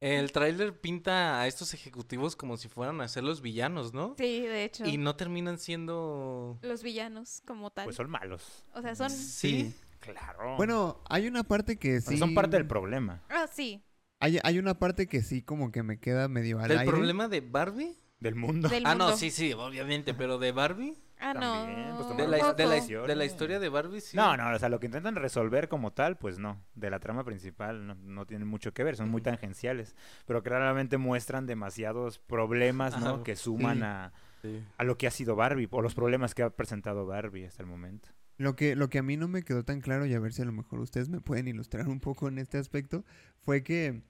El tráiler pinta a estos ejecutivos como si fueran a ser los villanos, ¿no? Sí, de hecho. Y no terminan siendo... Los villanos como tal. Pues son malos. O sea, son... Sí. Claro. Bueno, hay una parte que sí. son parte del problema. Ah, sí. Hay, hay una parte que sí como que me queda medio al ¿Del aire. problema de Barbie? Del mundo. Del Ah, no, sí, sí, obviamente, pero de Barbie. Ah, También, no. pues, De la, Poco. de, la, Decisiones. de la historia de Barbie, sí. No, no, o sea, lo que intentan resolver como tal, pues no. De la trama principal no, no tienen mucho que ver, son muy tangenciales. Pero claramente muestran demasiados problemas, ¿no? Ajá, que suman sí. a, Sí. a lo que ha sido Barbie, o los problemas que ha presentado Barbie hasta el momento. Lo que, lo que a mí no me quedó tan claro, y a ver si a lo mejor ustedes me pueden ilustrar un poco en este aspecto, fue que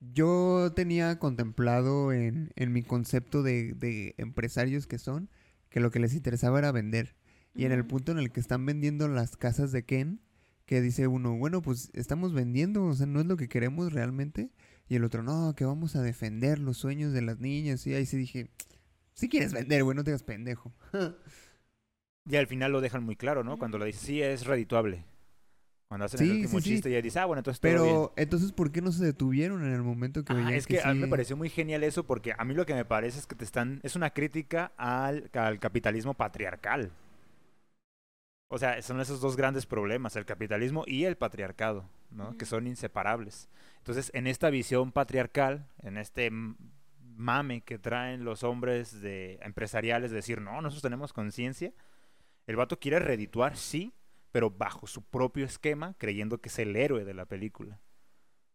yo tenía contemplado en, en mi concepto de, de empresarios que son, que lo que les interesaba era vender. Y en el punto en el que están vendiendo las casas de Ken, que dice uno, bueno, pues estamos vendiendo, o sea, no es lo que queremos realmente. Y el otro, no, que vamos a defender los sueños de las niñas. Y ahí sí dije, si quieres vender, güey, no te hagas pendejo. Y al final lo dejan muy claro, ¿no? Cuando lo dice, sí, es redituable. Cuando hacen Sí, el último sí, sí. chiste, ya dice, ah, bueno, entonces todo bien. Pero, entonces, ¿por qué no se detuvieron en el momento que Ah, veían es que, a mí me pareció muy genial eso porque a mí lo que me parece es que te están es una crítica al, al capitalismo patriarcal. O sea, son esos dos grandes problemas, el capitalismo y el patriarcado, ¿no? Que Ujú. son inseparables. Entonces, en esta visión patriarcal, en este mame que traen los hombres de empresariales de decir, "No, nosotros tenemos conciencia." El vato quiere redituar, sí, pero bajo su propio esquema, creyendo que es el héroe de la película.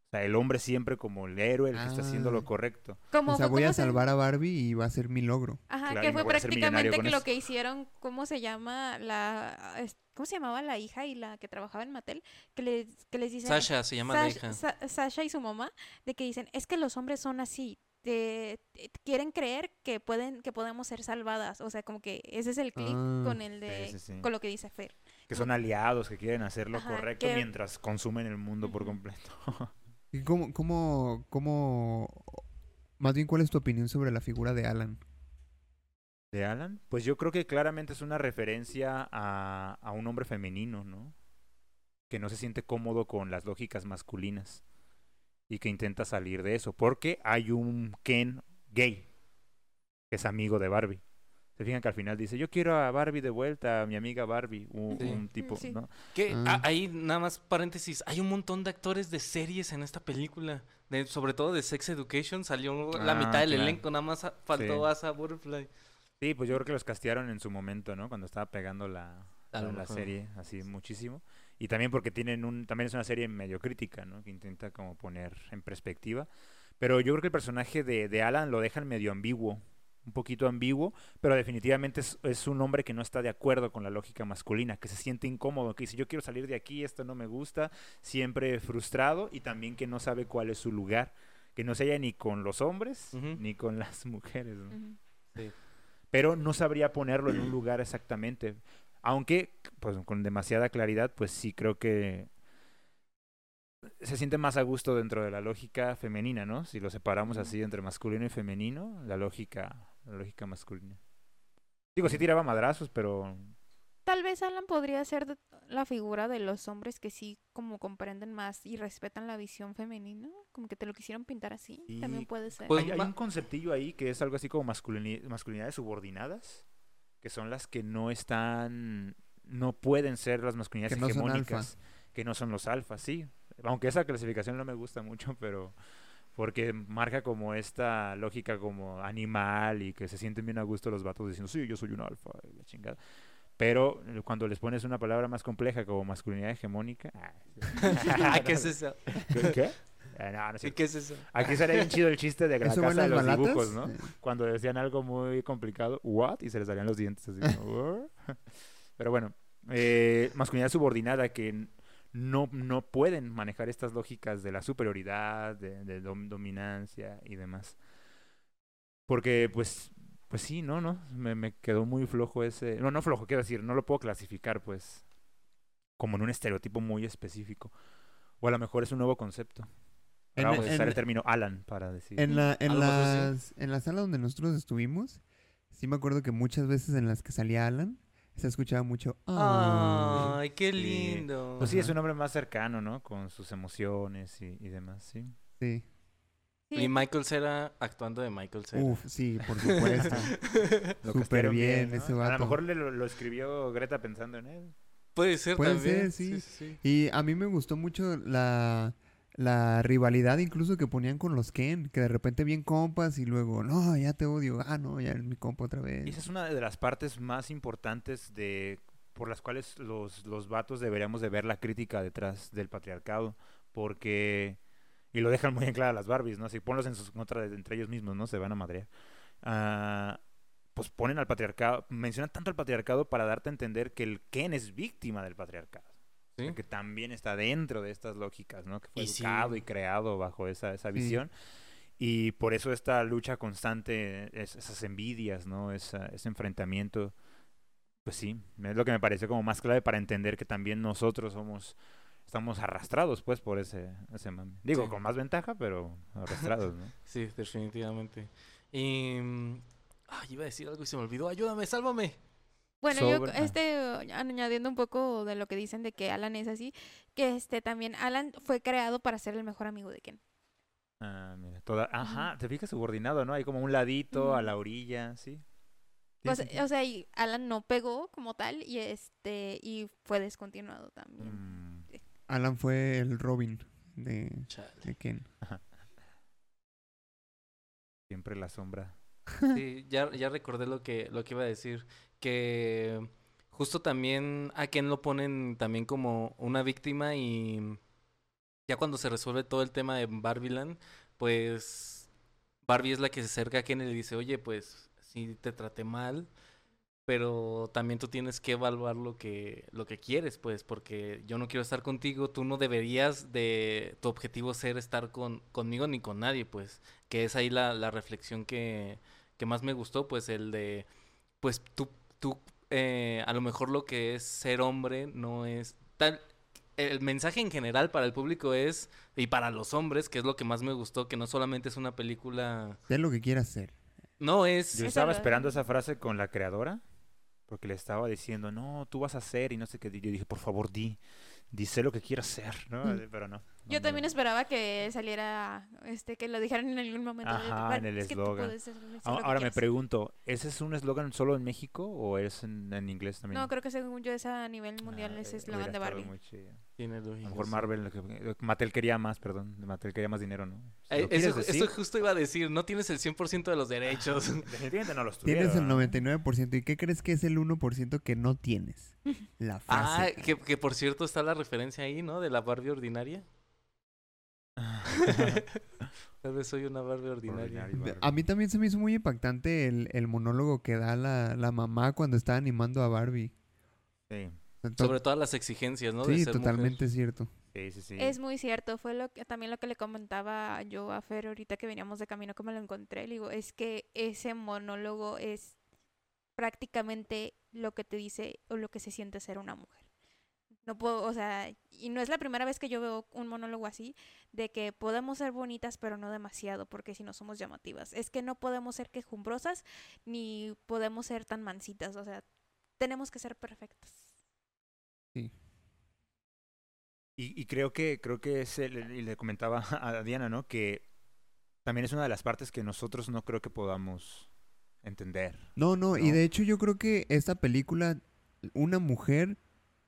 O sea, el hombre siempre como el héroe, el que está haciendo Ah. lo correcto. Como O sea, voy a ¿cómo se- salvar a Barbie y va a ser mi logro. Ajá, Claro, que fue prácticamente que lo eso. que hicieron, ¿cómo se llama? La, ¿Cómo se llamaba la hija y la que trabajaba en Mattel? Que les, que les dicen... Sasha se llama la Sash- hija. Sa- Sasha y su mamá, de que dicen, es que los hombres son así, te- te- quieren creer que pueden, que podemos ser salvadas. O sea, como que ese es el clip Ah, con el de, sí, sí. con lo que dice Fer. Que son aliados, que quieren hacer lo Ajá, correcto que- mientras consumen el mundo por completo. ¿Y cómo, cómo, cómo, más bien, cuál es tu opinión sobre la figura de Alan? ¿De Alan? Pues yo creo que claramente es una referencia a, a un hombre femenino, ¿no? Que no se siente cómodo con las lógicas masculinas y que intenta salir de eso. Porque hay un Ken gay que es amigo de Barbie. Se fijan que al final dice, yo quiero a Barbie de vuelta, a mi amiga Barbie, un, Sí. un tipo, Sí. ¿no? Que Ah. a- ahí, nada más paréntesis, hay un montón de actores de series en esta película. De, sobre todo de Sex Education, salió la Ah, mitad del claro. elenco, nada más a- faltó Sí. Asa Butterfly. Sí, pues yo creo que los castearon en su momento, ¿no? Cuando estaba pegando la, la, serie así muchísimo. Y también porque tienen un, también es una serie medio crítica, ¿no? Que intenta como poner en perspectiva. Pero yo creo que el personaje de, de Alan lo dejan medio ambiguo, un poquito ambiguo, pero definitivamente es, es un hombre que no está de acuerdo con la lógica masculina, que se siente incómodo, que dice yo quiero salir de aquí, esto no me gusta, siempre frustrado y también que no sabe cuál es su lugar, que no se halla ni con los hombres ni con las mujeres, pero no sabría ponerlo en un lugar exactamente. Aunque, pues con demasiada claridad, pues sí creo que se siente más a gusto dentro de la lógica femenina, ¿no? Si lo separamos así entre masculino y femenino, la lógica, la lógica masculina. Digo, sí tiraba madrazos, pero tal vez Alan podría ser la figura de los hombres que sí como comprenden más y respetan la visión femenina, como que te lo quisieron pintar así, Y- también puede ser. Pues hay, un conceptillo ahí que es algo así como masculini- masculinidades subordinadas, que son las que no están, no pueden ser las masculinidades Que no son alfa. hegemónicas, que no son los alfas, sí. Aunque esa clasificación no me gusta mucho, pero porque marca como esta lógica como animal y que se sienten bien a gusto los vatos diciendo, sí, yo soy un alfa, y la chingada. Pero eh, cuando les pones una palabra más compleja como masculinidad hegemónica, ah, ¿Qué es eso? ¿qué? qué? No, no es ¿Sí, cierto. ¿Qué es eso? Aquí sería bien chido el chiste de la ¿Eso va en casa de los balatas? dibujos, ¿no? Eh, Cuando decían algo muy complicado, ¿what? Y se les salían los dientes así. "What?". Pero bueno, eh, masculinidad subordinada que no, no pueden manejar estas lógicas de la superioridad, de, de dom- dominancia y demás. Porque, pues, pues sí, no, no, me, me quedó muy flojo ese... No, no flojo, quiero decir, no lo puedo clasificar, pues, como en un estereotipo muy específico. O a lo mejor es un nuevo concepto. En- vamos a usar en- el término Alan para decir. En la, en las, en la sala donde nosotros estuvimos, sí me acuerdo que muchas veces en las que salía Alan, se escuchaba mucho. Ay, qué Sí. lindo. Pues sí, es un hombre más cercano, ¿no? Con sus emociones y, y demás, sí. Sí. Sí. Y Michael Cera actuando de Michael Cera. Uf, sí, por supuesto. Lo Súper bien ¿no? ese A vato. lo mejor le- lo, lo escribió Greta pensando en él. Puede ser Puede también. ser, sí. sí. Y a mí me gustó mucho la, la rivalidad incluso que ponían con los Ken, que de repente bien compas y luego, no, ya te odio, ah, no, ya es mi compa otra vez. Esa es una de las partes más importantes de por las cuales los, los vatos deberíamos de ver la crítica detrás del patriarcado. Porque... Y lo dejan muy en claro las Barbies, ¿no? Si ponlos en sus contra entre ellos mismos, ¿no? Se van a madrear. Ah, pues ponen al patriarcado, mencionan tanto al patriarcado para darte a entender que el Ken es víctima del patriarcado. Sí. que también está dentro de estas lógicas, ¿no? Que fue Y sí. educado y creado bajo esa, esa Sí. visión. Y por eso esta lucha constante, es- esas envidias, ¿no? Esa- ese enfrentamiento, pues sí, es lo que me parece como más clave para entender que también nosotros somos, estamos arrastrados, pues, por ese, ese mame. Digo, Sí. con más ventaja, pero arrastrados, ¿no? Sí, definitivamente. Y. mm, Ay, iba a decir algo y se me olvidó. Ayúdame, sálvame. Bueno, yo sobre- este añadiendo un poco de lo que dicen de que Alan es así, que este también Alan fue creado para ser el mejor amigo de Ken. Ah, mira, toda, ajá, te fijas subordinado, ¿no? Hay como un ladito a la orilla, ¿sí? Pues, Sí, o sea, y Alan no pegó como tal y este y fue descontinuado también. Mm. Alan fue el Robin de, de Ken. Siempre la sombra. Sí, ya, ya recordé lo que, lo que iba a decir. Que justo también a Ken lo ponen también como una víctima y ya cuando se resuelve todo el tema de Barbiland, pues Barbie es la que se acerca a Ken y le dice, oye, pues sí te traté mal, pero también tú tienes que evaluar lo que, lo que quieres, pues, porque yo no quiero estar contigo, tú no deberías de tu objetivo ser estar con, conmigo ni con nadie, pues, que es ahí la, la reflexión que, que más me gustó, pues el de, pues tú, tú, eh, a lo mejor lo que es ser hombre no es tal. El mensaje en general para el público es, y para los hombres, que es lo que más me gustó, que no solamente es una película, Sé lo que quieras hacer. no es... Yo estaba esperando esa frase con la creadora, porque le estaba diciendo, no, tú vas a hacer y no sé qué. Y yo dije, por favor, di, di sé lo que quieras hacer, ¿no? Mm. Pero no. Yo también esperaba que saliera, este, que lo dijeran en algún momento. Ajá, "Bueno, en el es eslogan. Ah, Ahora me quieras". pregunto, ¿ese es un eslogan solo en México o es en, en inglés también? No, creo que según yo es a nivel mundial Ah, ese eh, eslogan de Barbie. muy chido. Tiene A lo mejor. Marvel, Mattel quería más, perdón. Mattel quería más dinero, ¿no? Si Eh, eso, eso justo iba a decir, no tienes el 100% de los derechos. definitivamente no los Tienes el tuvieron, ¿no? 99%. ¿Y qué crees que es el 1% que no tienes? La ah, frase. que, que por cierto está la referencia ahí, ¿no? De la Barbie ordinaria. Tal vez soy una Barbie ordinaria. Barbie. A mí también se me hizo muy impactante el, el monólogo que da la, la mamá cuando está animando a Barbie. Sí, To- Sobre todas las exigencias, ¿no? De sí, ser mujer. totalmente cierto. sí, sí. sí. Es muy cierto, fue lo que, también lo que le comentaba yo a Fer ahorita que veníamos de camino me lo encontré, le digo, es que ese monólogo es prácticamente lo que te dice o lo que se siente ser una mujer. No puedo, o sea, y no es la primera vez que yo veo un monólogo así, de que podemos ser bonitas pero no demasiado, porque si no somos llamativas. Es que no podemos ser quejumbrosas ni podemos ser tan mansitas, o sea, tenemos que ser perfectos. Y, y creo que, creo que es el- y le comentaba a Diana, ¿no? Que también es una de las partes que nosotros no creo que podamos entender. No, no, y ¿no? de hecho yo creo que esta película, una mujer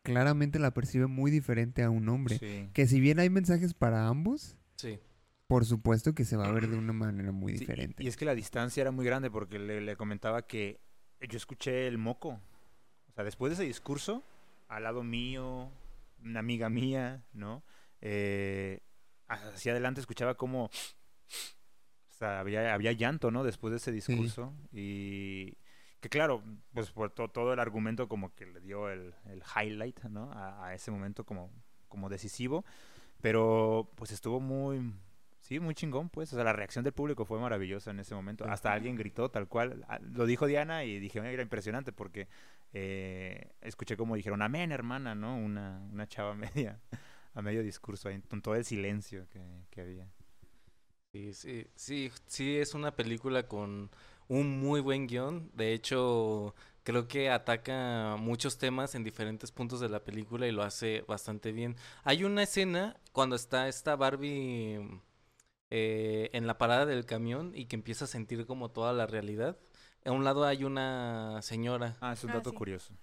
claramente la percibe muy diferente a un hombre. Sí. Que si bien hay mensajes para ambos, Sí. por supuesto que se va a ver de una manera muy Sí, diferente. Y, es que la distancia era muy grande porque le, le comentaba que yo escuché el moco. O sea, después de ese discurso, al lado mío, una amiga mía, ¿no? Eh, hacia adelante escuchaba como... O sea, había, había llanto, ¿no? Después de ese discurso. Y que claro, pues por to- todo el argumento como que le dio el, el highlight, ¿no? A, a ese momento como, como decisivo. Pero pues estuvo muy, sí, muy chingón, pues. O sea, la reacción del público fue maravillosa en ese momento. Hasta alguien gritó tal cual. Ah, Lo dijo Diana y dije, "Oye, era impresionante porque eh, escuché como dijeron, amén, hermana, ¿no? Una, una chava media, a medio discurso ahí, con todo el silencio que, que había. Sí, sí, sí, sí, es una película con un muy buen guion. De hecho, creo que ataca muchos temas en diferentes puntos de la película y lo hace bastante bien. Hay una escena cuando está esta Barbie eh, en la parada del camión y que empieza a sentir como toda la realidad. A un lado hay una señora. Ah, es un Ah, dato sí. curioso.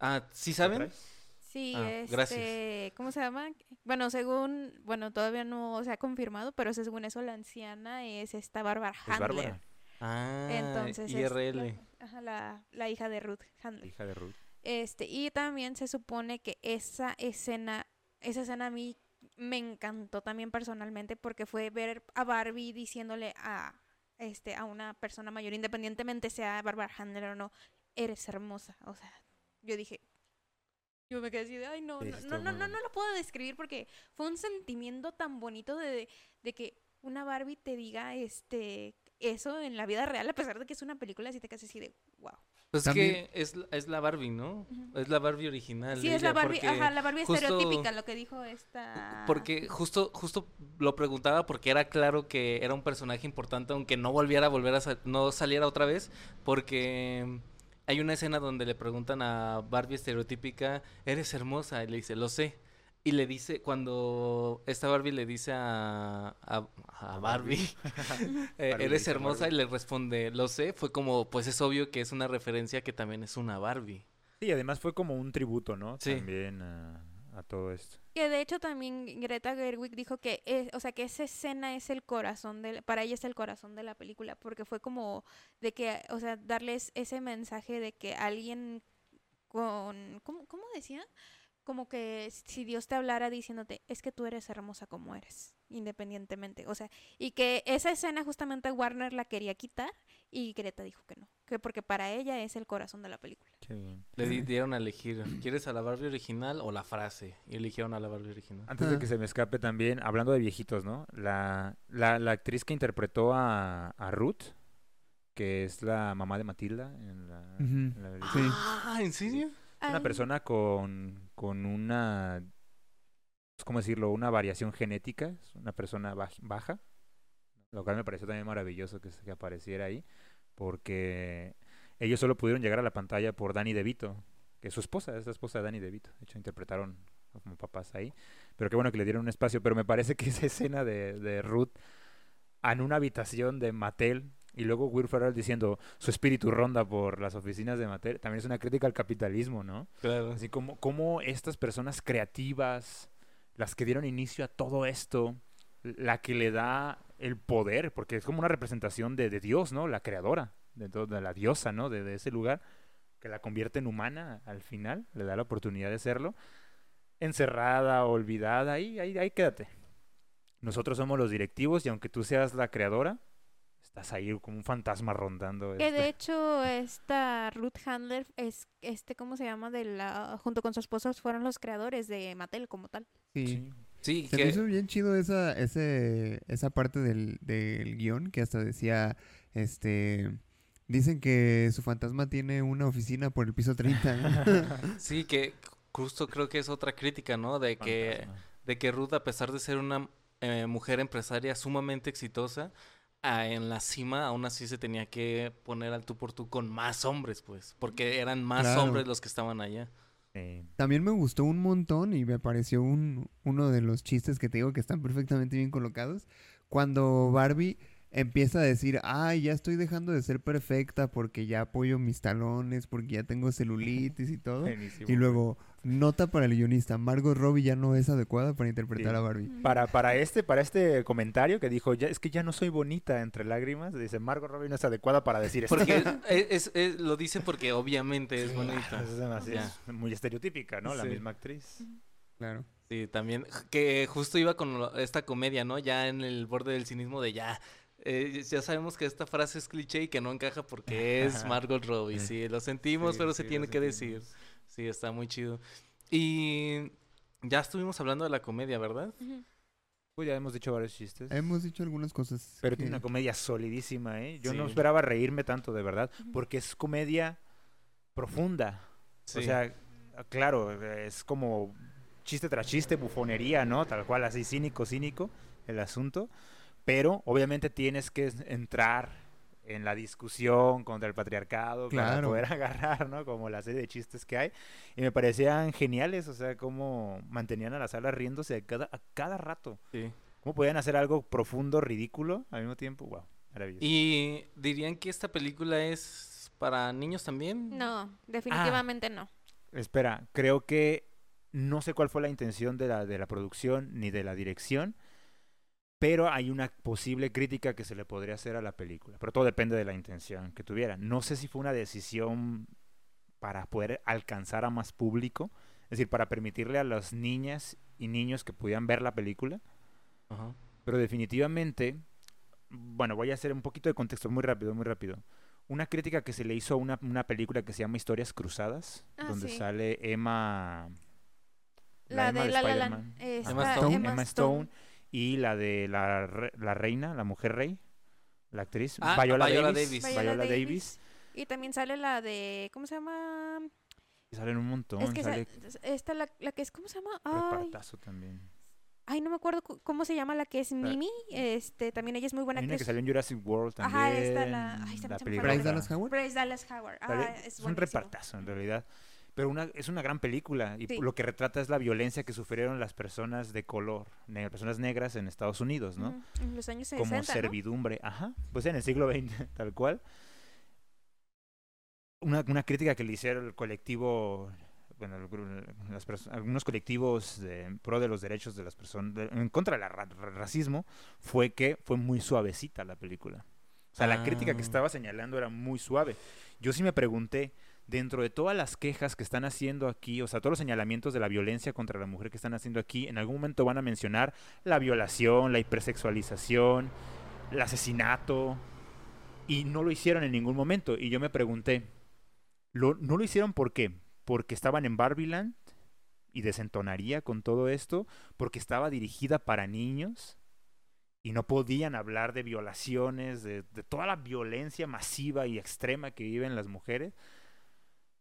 Ah, ¿sí ¿Lo saben? Sí, Ah, este, gracias. ¿cómo se llama? Bueno, según, bueno, todavía no se ha confirmado, pero según eso la anciana es esta Bárbara Es Handler. Bárbara, Ah, Entonces es IRL. la, ajá, la, la hija de Ruth Handler. hija de Ruth. Este, y también se supone que esa escena, esa escena a mí me encantó también personalmente porque fue ver a Barbie diciéndole a este a una persona mayor, independientemente sea Barbara Handler o no, eres hermosa. O sea, yo dije, yo me quedé así de, ay, no, no, no, no, no, no lo puedo describir porque fue un sentimiento tan bonito de, de que una Barbie te diga este eso en la vida real, a pesar de que es una película, así te quedas así de, wow. Pues También- que es, la- es la Barbie, ¿no? Es la Barbie original. Sí, es la Barbie, ajá, la Barbie justo- estereotípica, lo que dijo esta... Porque justo, justo lo preguntaba porque era claro que era un personaje importante, aunque no volviera a volver a no saliera otra vez, porque hay una escena donde le preguntan a Barbie estereotípica, eres hermosa, y le dice, lo sé. Y le dice, cuando esta Barbie le dice a, a, a Barbie, eh, Barbie eres hermosa, Barbie. y le responde, lo sé, fue como, pues es obvio que es una referencia que también es una Barbie. Sí, además fue como un tributo, ¿no? Sí. También a, a todo esto. Que de hecho también Greta Gerwig dijo que, es- o sea, que esa escena es el corazón de, para ella es el corazón de la película, porque fue como de que, o sea, darles ese mensaje de que alguien con, ¿cómo, cómo decía? Como que si Dios te hablara diciéndote, es que tú eres hermosa como eres, independientemente, o sea, y que esa escena justamente Warner la quería quitar y Greta dijo que no, que porque para ella es el corazón de la película. Qué bien. Le di- dieron a elegir, ¿quieres a la Barbie original o la frase? Y eligieron a la Barbie original. Antes de Ah. que se me escape también, hablando de viejitos, ¿no? La, la, la actriz que interpretó a, a Ruth, que es la mamá de Matilda en la, Ujú. en la Sí. Ah, ¿en serio? Una persona con, con una, pues, ¿cómo decirlo? Una variación genética, es una persona baj- baja, lo cual me pareció también maravilloso que, que apareciera ahí, porque ellos solo pudieron llegar a la pantalla por Danny DeVito, que es su esposa, es la esposa de Danny DeVito, de hecho interpretaron como papás ahí, pero qué bueno que le dieron un espacio, pero me parece que esa escena de, de Ruth en una habitación de Mattel y luego Will Ferrell diciendo su espíritu ronda por las oficinas de Mattel, también es una crítica al capitalismo, ¿no? Claro. Así como, como estas personas creativas, las que dieron inicio a todo esto, la que le da el poder, porque es como una representación de, de Dios, ¿no? La creadora, de, todo- de la diosa, ¿no? De, de ese lugar, que la convierte en humana al final, le da la oportunidad de serlo, encerrada, olvidada, ahí, ahí, ahí quédate. Nosotros somos los directivos y aunque tú seas la creadora, estás ahí como un fantasma rondando. Que este- de hecho esta Ruth Handler es este cómo se llama de la junto con su esposo fueron los creadores de Mattel como tal. Sí. Sí. Sí, Se me que hizo bien chido esa, ese, esa parte del, del guion que hasta decía, este, dicen que su fantasma tiene una oficina por el piso 30. sí que justo creo que es otra crítica, ¿no? De que Fantasma. de que Ruth a pesar de ser una eh, mujer empresaria sumamente exitosa, en la cima, aún así se tenía que poner al tú por tú con más hombres, pues, porque eran más Claro. hombres los que estaban allá. También me gustó un montón y me pareció un, uno de los chistes que te digo que están perfectamente bien colocados. Cuando Barbie empieza a decir, ay, ya estoy dejando de ser perfecta porque ya apoyo mis talones, porque ya tengo celulitis y todo. Y luego, nota para el guionista, Margot Robbie ya no es adecuada para interpretar Sí. a Barbie. Para, para, este, para este comentario que dijo, ya, es que ya no soy bonita entre lágrimas, dice, Margot Robbie no es adecuada para decir esto. Porque es, es- es- lo dice porque obviamente es bonita. Es muy estereotípica, ¿no? La misma actriz. Claro. Sí, también, que justo iba con esta comedia, ¿no? Ya en el borde del cinismo de ya. Eh, ya sabemos que esta frase es cliché y que no encaja porque es Margot Robbie. Sí, lo sentimos, Sí, pero sí, se tiene que decir. Sí, está muy chido. Y ya estuvimos hablando de la comedia, ¿verdad? Pues ya hemos dicho varios chistes. Hemos dicho algunas cosas. Pero que- tiene una comedia solidísima, ¿eh? Yo no Sí. esperaba reírme tanto, de verdad, porque es comedia profunda. O Sí. sea, claro, es como chiste tras chiste, bufonería, ¿no? Tal cual, así cínico, cínico el asunto. Pero obviamente tienes que entrar en la discusión contra el patriarcado para Claro. poder agarrar, ¿no? Como la serie de chistes que hay. Y me parecían geniales, o sea, cómo mantenían a la sala riéndose a cada, a cada rato. Sí. ¿Cómo podían hacer algo profundo, ridículo al mismo tiempo? Wow, maravilloso. ¿Y dirían que esta película es para niños también? No, definitivamente no. Espera, creo que no sé cuál fue la intención de la, de la producción ni de la dirección, pero hay una posible crítica que se le podría hacer a la película. Pero todo depende de la intención que tuviera. No sé si fue una decisión para poder alcanzar a más público, es decir, para permitirle a las niñas y niños que pudieran ver la película, Ajá. pero definitivamente, bueno, voy a hacer un poquito de contexto muy rápido, muy rápido. Una crítica que se le hizo a una, una película que se llama Historias Cruzadas, Ah, donde sí. sale Emma... La de La La Land. Spider-Man. eh, Emma Stone. Emma Stone y la de la, re- la reina, la mujer rey, la actriz, Ah, Viola, Viola Davis. Davis. Viola Viola Davis. Davis. Y también sale la de. ¿Cómo se llama? Y salen un montón, es que sa- sale esta, la, la que es. ¿Cómo se llama? Ay, repartazo también. ay, no me acuerdo cu- cómo se llama la que es Mimi. Este, también ella es muy buena una que actriz. salió en Jurassic World también. Ajá, esta la- ay, se me- la se me. Bryce Dallas Howard. Bryce Dallas Howard. Ah, es, es un repartazo en realidad. Pero una, es una gran película y Sí. lo que retrata es la violencia que sufrieron las personas de color, ne- personas negras en Estados Unidos, ¿no? En los años 60. como ¿no? servidumbre, ajá, pues en el siglo XX, tal cual. Una, una crítica que le hicieron el colectivo, bueno, las algunos colectivos de, en pro de los derechos de las personas, de- en contra del racismo, fue que fue muy suavecita la película. O sea, la crítica que Ah. estaba señalando era muy suave. Yo sí me pregunté, dentro de todas las quejas que están haciendo aquí, o sea, todos los señalamientos de la violencia contra la mujer que están haciendo aquí, en algún momento van a mencionar la violación, la hipersexualización, el asesinato, y no lo hicieron en ningún momento. Y yo me pregunté, ¿lo, ¿no lo hicieron por qué? ¿Porque estaban en Barbieland y desentonaría con todo esto? ¿Porque estaba dirigida para niños? Y no podían hablar de violaciones, de, de toda la violencia masiva y extrema que viven las mujeres.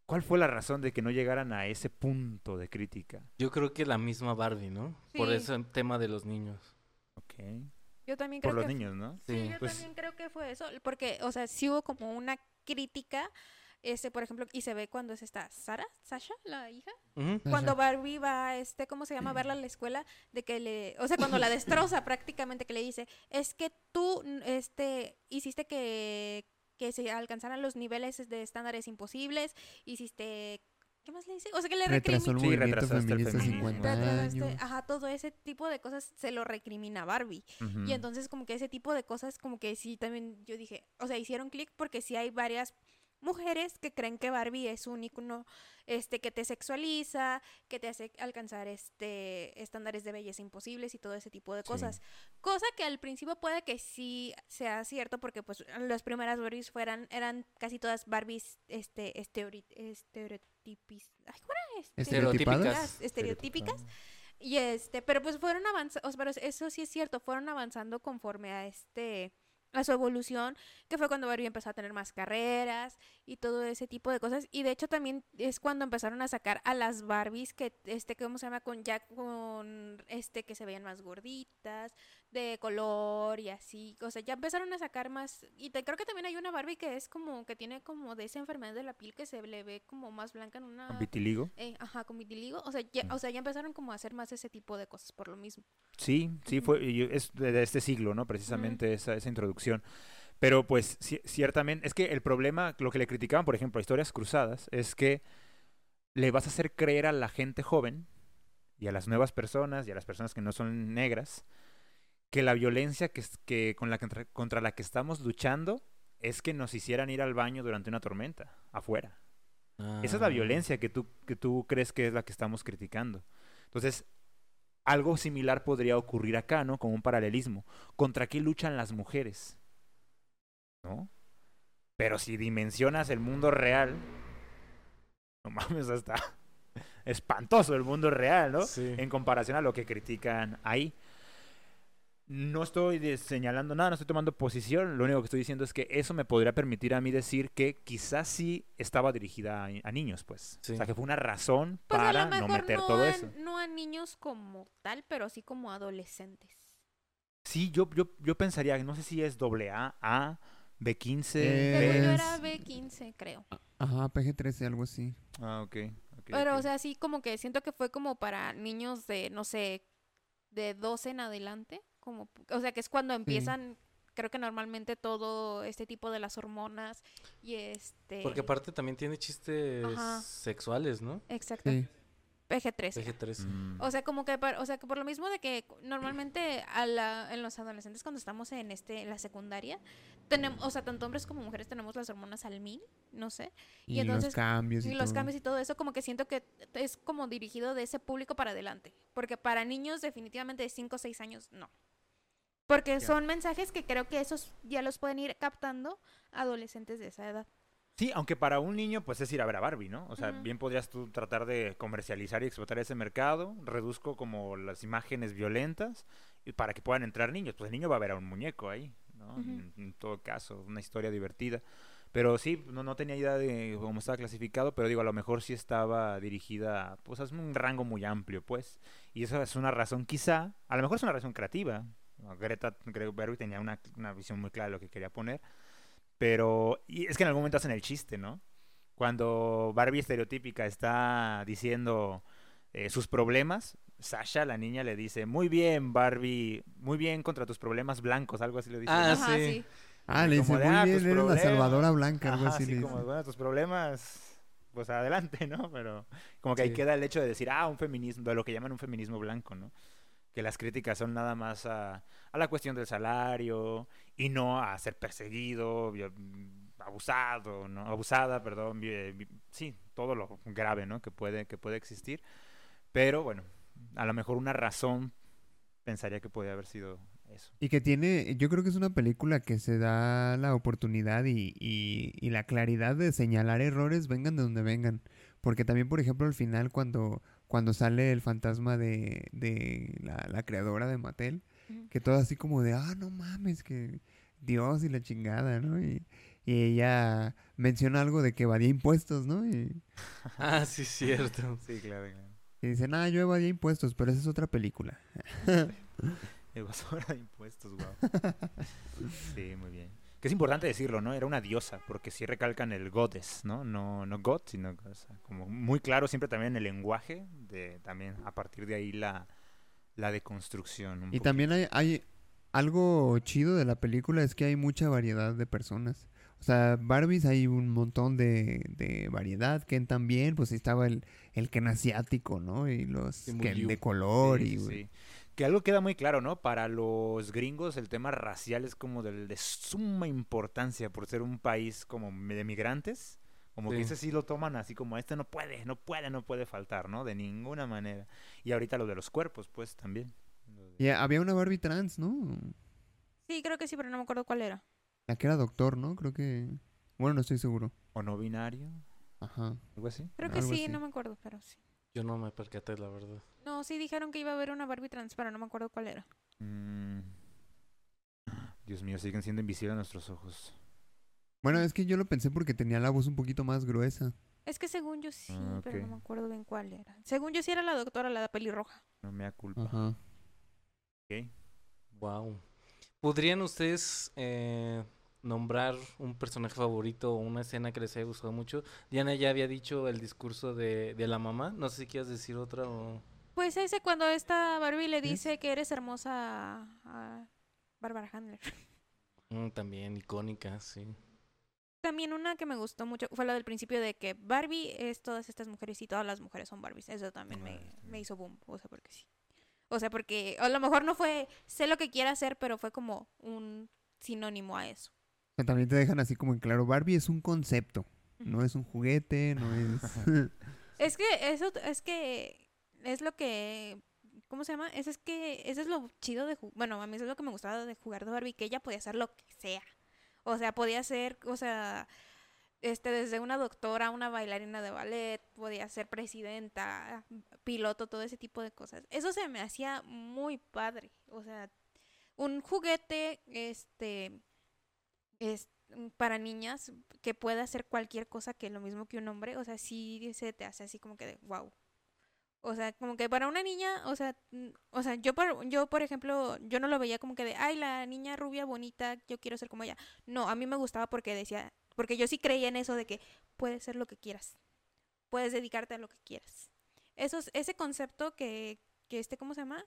¿Cuál fue la razón de que no llegaran a ese punto de crítica? Yo creo que la misma Barbie, ¿no? Por Sí. ese tema de los niños. Ok. Yo también creo Por los que niños, ¿no? Sí, Sí. yo Pues- también creo que fue eso, porque, o sea, sí hubo como una crítica, este, por ejemplo, y se ve cuando es esta Sara, Sasha, la hija, cuando Barbie va, este, ¿cómo se llama? A verla a la escuela, de que le, o sea, cuando la destroza prácticamente, que le dice, es que tú, este, hiciste que, que se alcanzaran los niveles de estándares imposibles, hiciste, ¿qué más le dice? O sea, que le Retrasó el recrimina. Sí, movimiento retrasaste el feminista feminismo. 50 Retrasaste- años. Ajá, todo ese tipo de cosas se lo recrimina a Barbie. Y entonces como que ese tipo de cosas como que sí también yo dije, o sea, hicieron clic porque sí hay varias mujeres que creen que Barbie es un icono este que te sexualiza, que te hace alcanzar este estándares de belleza imposibles y todo ese tipo de Sí. cosas. Cosa que al principio puede que sí sea cierto porque pues las primeras Barbies fueran eran casi todas Barbies este estereotipis ay, ¿cómo era? Este- Estereotípicas. estereotípicas y este, pero pues fueron avanzando, pero eso sí es cierto, fueron avanzando conforme a este a su evolución, que fue cuando Barbie empezó a tener más carreras y todo ese tipo de cosas. Y de hecho también es cuando empezaron a sacar a las Barbies que, este, ¿cómo se llama? Con ya con, este, que se veían más gorditas, de color y así. O sea, ya empezaron a sacar más. Y te, creo que también hay una Barbie que es como que tiene como de esa enfermedad de la piel que se le ve como más blanca en una. Con vitiligo. eh, ajá, con vitiligo. O sea, ya, o sea, ya empezaron como a hacer más ese tipo de cosas por lo mismo. Sí, sí, fue, es de, de este siglo, ¿no? Precisamente esa, esa introducción. Pero pues ci- ciertamente, es que el problema, lo que le criticaban, por ejemplo, a Historias Cruzadas, es que le vas a hacer creer a la gente joven y a las nuevas personas y a las personas que no son negras que la violencia que, es- que con la que contra, contra la que estamos luchando es que nos hicieran ir al baño durante una tormenta, afuera. Esa es la Ah. violencia que tú, que tú crees que es la que estamos criticando. Entonces, algo similar podría ocurrir acá, ¿no? Como un paralelismo. ¿Contra qué luchan las mujeres? ¿No? Pero si dimensionas el mundo real, no mames, hasta espantoso el mundo real, ¿no? Sí. En comparación a lo que critican ahí. No estoy de- señalando nada, no estoy tomando posición. Lo único que estoy diciendo es que eso me podría permitir a mí decir que quizás sí estaba dirigida a, a niños, pues. Sí. O sea, que fue una razón Pues a para lo mejor no meter no, todo a, eso. no a niños como tal, pero sí como adolescentes. Sí, yo, yo, yo pensaría, no sé si es doble A, A, B15, Eh, Según yo B. era B15, creo. Ajá, PG-13, algo así. Ah, ok. ok, Pero, o sea, sí, como que siento que fue como para niños de, no sé, de 12 en adelante. Como, o sea, que es cuando empiezan, creo que normalmente todo este tipo de las hormonas y este... Porque aparte también tiene chistes Ajá. sexuales, ¿no? Exacto. Sí. PG-13. PG-13. Mm. O sea, como que, o sea, que por lo mismo de que normalmente a la, en los adolescentes cuando estamos en este, en la secundaria, tenemos, o sea, tanto hombres como mujeres tenemos las hormonas al mil, no sé. Y, entonces- los cambios y, Y los todo. cambios y todo eso, como que siento que es como dirigido de ese público para adelante. Porque para niños definitivamente de 5 o 6 años, no. Porque son mensajes que creo que esos ya los pueden ir captando adolescentes de esa edad. Sí, aunque para un niño, pues es ir a ver a Barbie, ¿no? O sea, bien podrías tú tratar de comercializar y explotar ese mercado. Reduzco como las imágenes violentas y para que puedan entrar niños. Pues el niño va a ver a un muñeco ahí, ¿no? En, en todo caso, una historia divertida. Pero sí, no, no tenía idea de cómo estaba clasificado, pero digo, a lo mejor sí estaba dirigida, pues es un rango muy amplio, pues. Y eso es una razón quizá, a lo mejor es una razón creativa. Greta Gerwig tenía una, una visión muy clara de lo que quería poner. Pero y es que en algún momento hacen el chiste, ¿no? Cuando Barbie estereotípica está diciendo eh, sus problemas, Sasha, la niña, le dice, muy bien, Barbie, muy bien contra tus problemas blancos, algo así lo dice. Ah, sí. sí. Ah, le dice, de, muy "Ah, bien, eres la problemas". salvadora blanca, algo Ajá, así así le como, dice. bueno, tus problemas, pues adelante, ¿no? Pero como que ahí Sí. queda el hecho de decir, ah, un feminismo, de lo que llaman un feminismo blanco, ¿no? Que las críticas son nada más a, a la cuestión del salario y no a ser perseguido, vio- abusado, ¿no? Abusada, perdón, sí, todo lo grave, ¿no? Que puede, que puede existir. Pero bueno, a lo mejor una razón pensaría que podría haber sido eso. Y que tiene, yo creo que es una película que se da la oportunidad y, y, y la claridad de señalar errores, vengan de donde vengan. Porque también, por ejemplo, al final, cuando, cuando sale el fantasma de, de la, la creadora de Mattel, que todo así como de, ah, no mames, que Dios y la chingada, ¿no? Y, y ella menciona algo de que evadía impuestos, ¿no? Y, Ah, sí, cierto. Sí, claro, claro. y dice, ah, yo evadía impuestos, pero esa es otra película. Evasora de impuestos, wow. Sí, muy bien. Que es importante decirlo, ¿no? Era una diosa, porque sí recalcan el goddess, ¿no? No, no god, sino o sea, como muy claro siempre también el lenguaje, de también a partir de ahí la, la deconstrucción. un Y también hay, hay algo chido de la película es que hay mucha variedad de personas. O sea, Barbies hay un montón de, de variedad. Ken también, pues estaba el, el Ken asiático, ¿no? Y los Ken de color Sí, y... sí. Que algo queda muy claro, ¿no? Para los gringos el tema racial es como de, suma importancia por ser un país como de migrantes. Como que ese sí lo toman así como este no puede, no puede, no puede faltar, ¿no? De ninguna manera. Y ahorita lo de los cuerpos, pues también. Y había una Barbie trans, ¿no? Sí, creo que sí, pero no me acuerdo cuál era. La que era doctor, ¿no? Creo que... Bueno, no estoy seguro. O no binario, Ajá. algo así. Creo que Algo sí, así. no me acuerdo, pero sí. Yo no me percaté, la verdad. No, sí dijeron que iba a haber una Barbie trans, pero no me acuerdo cuál era. Mm. Dios mío, siguen siendo invisibles nuestros ojos. Bueno, es que yo lo pensé porque tenía la voz un poquito más gruesa. Es que según yo sí, Ah, pero no me acuerdo bien cuál era. Según yo sí era la doctora, la pelirroja. No me da culpa. Ajá. Ok. Wow. ¿Podrían ustedes eh, nombrar un personaje favorito o una escena que les haya gustado mucho? Diana ya había dicho el discurso de, de la mamá. No sé si quieres decir otra o... Pues ese cuando esta Barbie le dice que eres hermosa a, a Bárbara Handler. Mm, también icónica, sí. También una que me gustó mucho fue la del principio de que Barbie es todas estas mujeres y todas las mujeres son Barbies. Eso también me, me hizo boom. O sea, porque sí. O sea, porque a lo mejor no fue sé lo que quiera hacer, pero fue como un sinónimo a eso. Que También te dejan así como en claro, Barbie es un concepto, no es un juguete, no es... Es que eso es que es lo que ¿cómo se llama? Eso es que eso es lo chido de bueno, a mí eso es lo que me gustaba de jugar de Barbie, que ella podía hacer lo que sea. O sea, podía ser, o sea, este desde una doctora, una bailarina de ballet, podía ser presidenta, piloto, todo ese tipo de cosas. Eso se me hacía muy padre. O sea, un juguete este es para niñas que puede hacer cualquier cosa que lo mismo que un hombre, o sea, sí se te hace así como que de wow. O sea, como que para una niña, o sea, mm, o sea, yo por, yo por ejemplo, yo no lo veía como que de, ay, la niña rubia bonita, yo quiero ser como ella. No, a mí me gustaba porque decía, porque yo sí creía en eso de que puedes ser lo que quieras. Puedes dedicarte a lo que quieras. Eso es- ese concepto que que este ¿cómo se llama?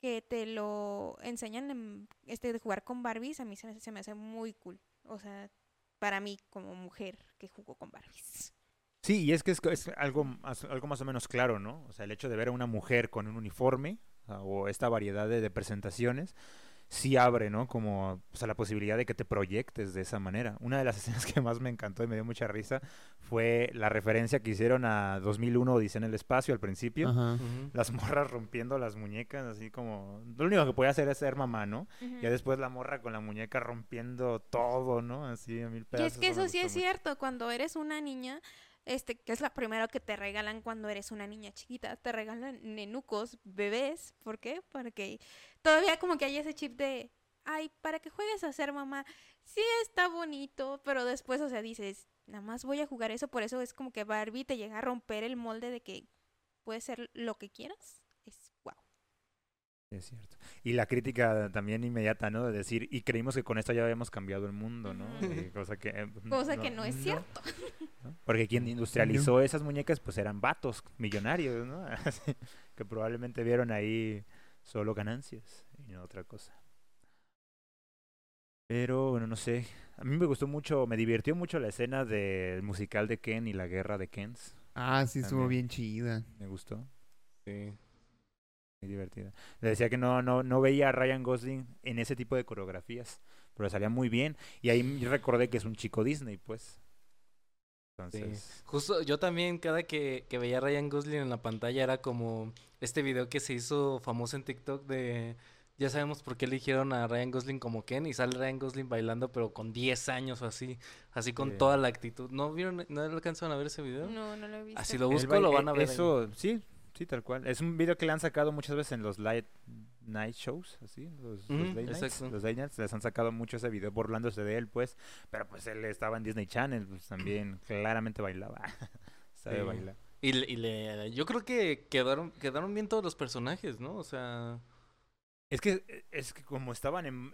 Que te lo enseñan en, este de jugar con Barbies, a mí se me, se me hace muy cool. O sea, para mí como mujer que jugó con Barbies. Sí, y es que es, es algo, algo más o menos claro, ¿no? O sea, el hecho de ver a una mujer con un uniforme o, esta variedad de presentaciones sí abre, ¿no? Como o sea, la posibilidad de que te proyectes de esa manera. Una de las escenas que más me encantó y me dio mucha risa fue la referencia que hicieron a 2001 Odisea en el espacio al principio. Ajá. Las morras rompiendo las muñecas, así como... Lo único que podía hacer es ser mamá, ¿no? Ya después la morra con la muñeca rompiendo todo, ¿no? Así a mil Y pedazos. es que eso sí es mucho. cierto, cuando eres una niña, este, que es la primero que te regalan cuando eres una niña chiquita, te regalan nenucos, bebés, ¿por qué? Porque todavía como que hay ese chip de, ay, para que juegues a ser mamá, sí está bonito, pero después, o sea, dices, nada más voy a jugar eso, por eso es como que Barbie te llega a romper el molde de que puedes ser lo que quieras. Es cierto. Y la crítica también inmediata, ¿no? De decir, y creímos que con esto ya habíamos cambiado el mundo, ¿no? Eh, cosa que... eh, Cosa que no es cierto. ¿no? Porque quien industrializó esas muñecas, pues eran vatos millonarios, ¿no? Que probablemente vieron ahí solo ganancias y no otra cosa. Pero, bueno, no sé. A mí me gustó mucho, me divirtió mucho la escena del musical de Ken y la guerra de Kens. Ah, sí, estuvo bien chida. Me gustó. Sí. Muy divertida. Le decía que no, no, no veía a Ryan Gosling en ese tipo de coreografías, pero le salía muy bien. Y ahí recordé que es un chico Disney, pues. Entonces, Justo, yo también cada que, que veía a Ryan Gosling en la pantalla era como este video que se hizo famoso en TikTok de ya sabemos por qué eligieron a Ryan Gosling como Ken y sale Ryan Gosling bailando pero con 10 años o así, así con Sí. toda la actitud. ¿No vieron, no alcanzaron a ver ese video? No, no lo he visto. Así lo el busco, lo van a ver. ahí. Eso, sí, sí, tal cual. Es un video que le han sacado muchas veces en los late night shows, así, los, los Ujú, late nights. exacto. Los late nights les han sacado mucho ese video burlándose de él, pues. Pero pues él estaba en Disney Channel, pues también claramente bailaba. Sabe Sí. bailar. Y, le- y le, yo creo que quedaron, quedaron bien todos los personajes, ¿no? O sea, Es que, es que como estaban en...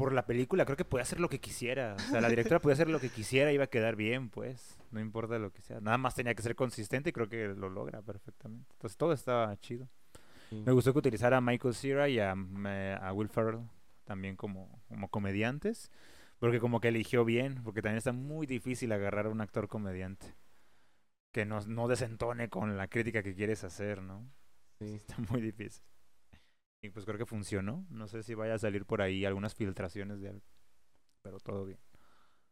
Por la película, creo que podía hacer lo que quisiera. O sea, la directora podía hacer lo que quisiera y iba a quedar bien, pues. No importa lo que sea. Nada más tenía que ser consistente y creo que lo logra perfectamente. Entonces todo estaba chido. Me gustó que utilizara a Michael Cera y a, a Will Ferrell también como, como comediantes. Porque como que eligió bien, porque también está muy difícil agarrar a un actor comediante. Que no, no desentone con la crítica que quieres hacer, ¿no? sí. Está muy difícil. Y pues creo que funcionó. No sé si vaya a salir por ahí algunas filtraciones de algo. Pero todo bien.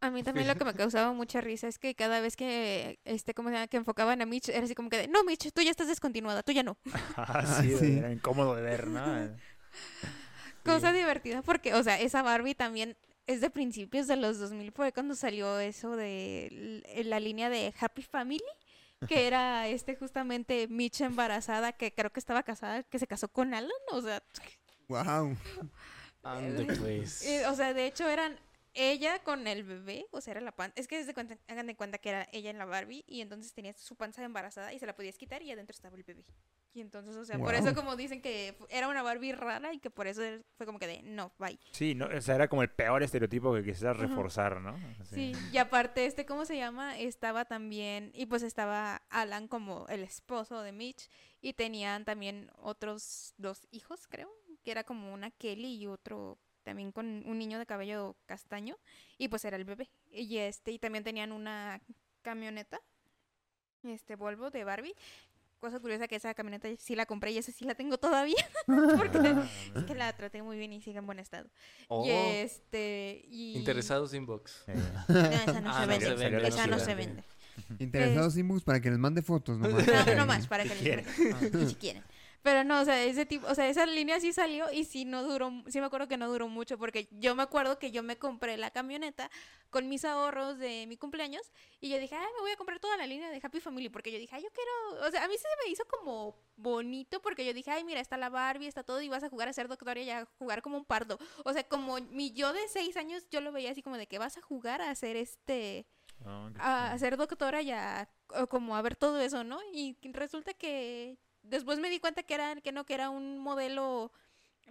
A mí también lo que me causaba mucha risa es que cada vez que este como se llama, que enfocaban a Mitch era así como que de, no Mitch, tú ya estás descontinuada, tú ya no. Ah, sí, sí. era incómodo de ver, ¿no? Cosa divertida porque, o sea, esa Barbie también es de principios de los 2000, fue cuando salió eso de la línea de Happy Family, que era este justamente Mitch embarazada, que creo que estaba casada, que se casó con Alan, o sea, Wow. Ande, pues. eh, o sea, de hecho eran ella con el bebé, o sea, era la panza, es que desde cuenta, hagan de cuenta que era ella en la Barbie y entonces tenía su panza embarazada y se la podías quitar y adentro estaba el bebé. Y entonces, o sea, por eso como dicen que era una Barbie rara y que por eso él fue como que de, no, bye. Sí, no, o sea, era como el peor estereotipo que quisieras reforzar, ¿no? Sí, y aparte, este, ¿cómo se llama? Estaba también, y pues estaba Alan como el esposo de Mitch, y tenían también otros dos hijos, creo, que era como una Kelly y otro también con un niño de cabello castaño, y pues era el bebé. Y este, y también tenían una camioneta, este Volvo de Barbie. Cosa curiosa que esa camioneta sí la compré y esa sí la tengo todavía, porque es que la traté muy bien y sigue en buen estado. Oh, Y este, y... interesados inbox. Eh, No, esa no Ah, se no vende. se vende, esa no no se vende. Interesados Inbox para que les mande fotos nomás. No, no más, para que Si les quieren. mande, si quieren. Pero no, o sea, ese tipo, o sea, esa línea sí salió y sí no duró, sí me acuerdo que no duró mucho porque yo me acuerdo que yo me compré la camioneta con mis ahorros de mi cumpleaños y yo dije, ah, me voy a comprar toda la línea de Happy Family porque yo dije, ay, yo quiero, o sea, a mí se me hizo como bonito porque yo dije, ay, mira, está la Barbie, está todo y vas a jugar a ser doctora y a jugar como un pardo. O sea, como mi yo de seis años, yo lo veía así como de que vas a jugar a ser este qué a chido. ser doctora y a como a ver todo eso, ¿no? Y resulta que después me di cuenta que era que no que era un modelo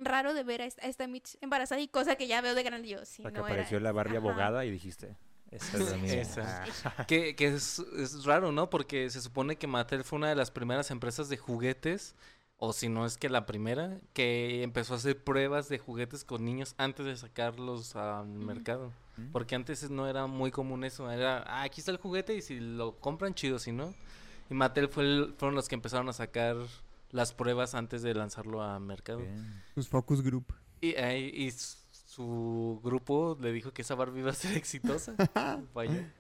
raro de ver a esta, a esta Mitch embarazada y cosa que ya veo de grande yo sí O sea, que no era- apareció la Barbie Ajá. abogada y dijiste, esa es la mía. Esa. Ah. Que, que es, es raro, ¿no? Porque se supone que Mattel fue una de las primeras empresas de juguetes, o si no es que la primera, que empezó a hacer pruebas de juguetes con niños antes de sacarlos al mercado. Mm. Porque antes no era muy común eso, era, ah, aquí está el juguete y si lo compran, chido, si no. Y Mattel fue el- fueron los que empezaron a sacar las pruebas antes de lanzarlo a mercado. Bien. Sus focus group. Y, eh, y su grupo le dijo que esa Barbie iba a ser exitosa. Vaya,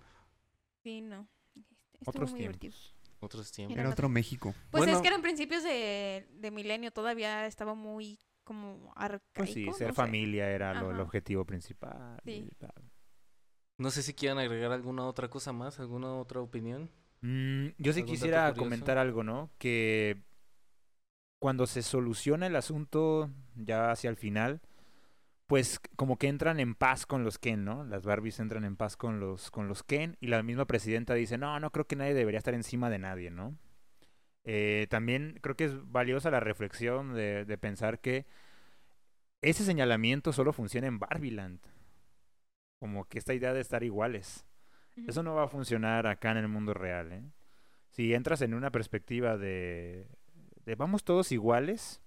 sí no Este, estuvo Otros muy divertido. tiempos. otros tiempos. Era otro México. pues Bueno. es que eran principios de, de milenio todavía estaba muy como arcaico Pues sí, no ser sé. familia era lo- el objetivo principal. Sí. No sé si quieran agregar alguna otra cosa más, alguna otra opinión. Mm, yo sí ¿Algún dato quisiera comentar algo, ¿no? Que cuando se soluciona el asunto ya hacia el final, pues como que entran en paz con los Ken, ¿no? Las Barbies entran en paz con los, con los Ken y la misma presidenta dice, no, no creo que nadie debería estar encima de nadie, ¿no? Eh, también creo que es valiosa la reflexión de, de pensar que ese señalamiento solo funciona en Barbieland. Como que esta idea de estar iguales. Eso no va a funcionar acá en el mundo real, ¿eh? Si entras en una perspectiva de, de vamos todos iguales,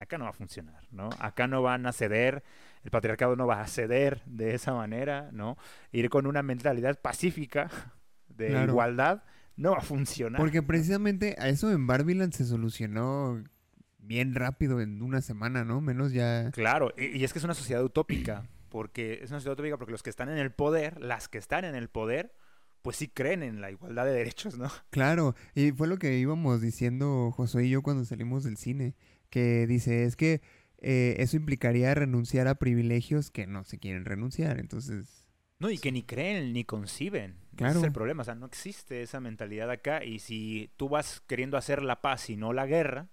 acá no va a funcionar, ¿no? Acá no van a ceder, el patriarcado no va a ceder de esa manera, ¿no? Ir con una mentalidad pacífica de Claro. igualdad no va a funcionar. Porque precisamente a eso en Barbieland se solucionó bien rápido en una semana, ¿no? Menos ya. Claro, y, y es que es una sociedad utópica, porque es una sociedad utópica porque los que están en el poder, las que están en el poder, pues sí creen en la igualdad de derechos, ¿no? Claro, y fue lo que íbamos diciendo Josué y yo cuando salimos del cine, que dice, es que eh, eso implicaría renunciar a privilegios que no se quieren renunciar, entonces... No, y que ni creen ni conciben. Ese Claro. es el problema. O sea, no existe esa mentalidad acá. Y si tú vas queriendo hacer la paz y no la guerra,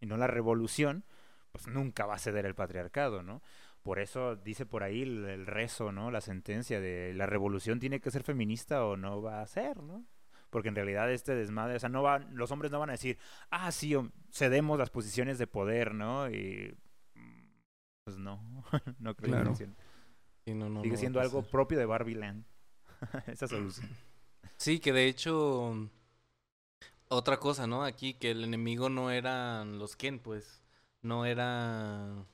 y no la revolución, pues nunca va a ceder el patriarcado, ¿no? Por eso dice por ahí el, el rezo, ¿no? La sentencia de la revolución tiene que ser feminista o no va a ser, ¿no? Porque en realidad este desmadre, o sea, no van, los hombres no van a decir, ah, sí, o- cedemos las posiciones de poder, ¿no? Y mm, pues no, no creo Claro. que. Sí, no, no, Sigue va siendo algo propio de Barbie Land. Esa solución. Sí, que de hecho otra cosa, ¿no? Aquí que el enemigo no eran los Ken, pues no era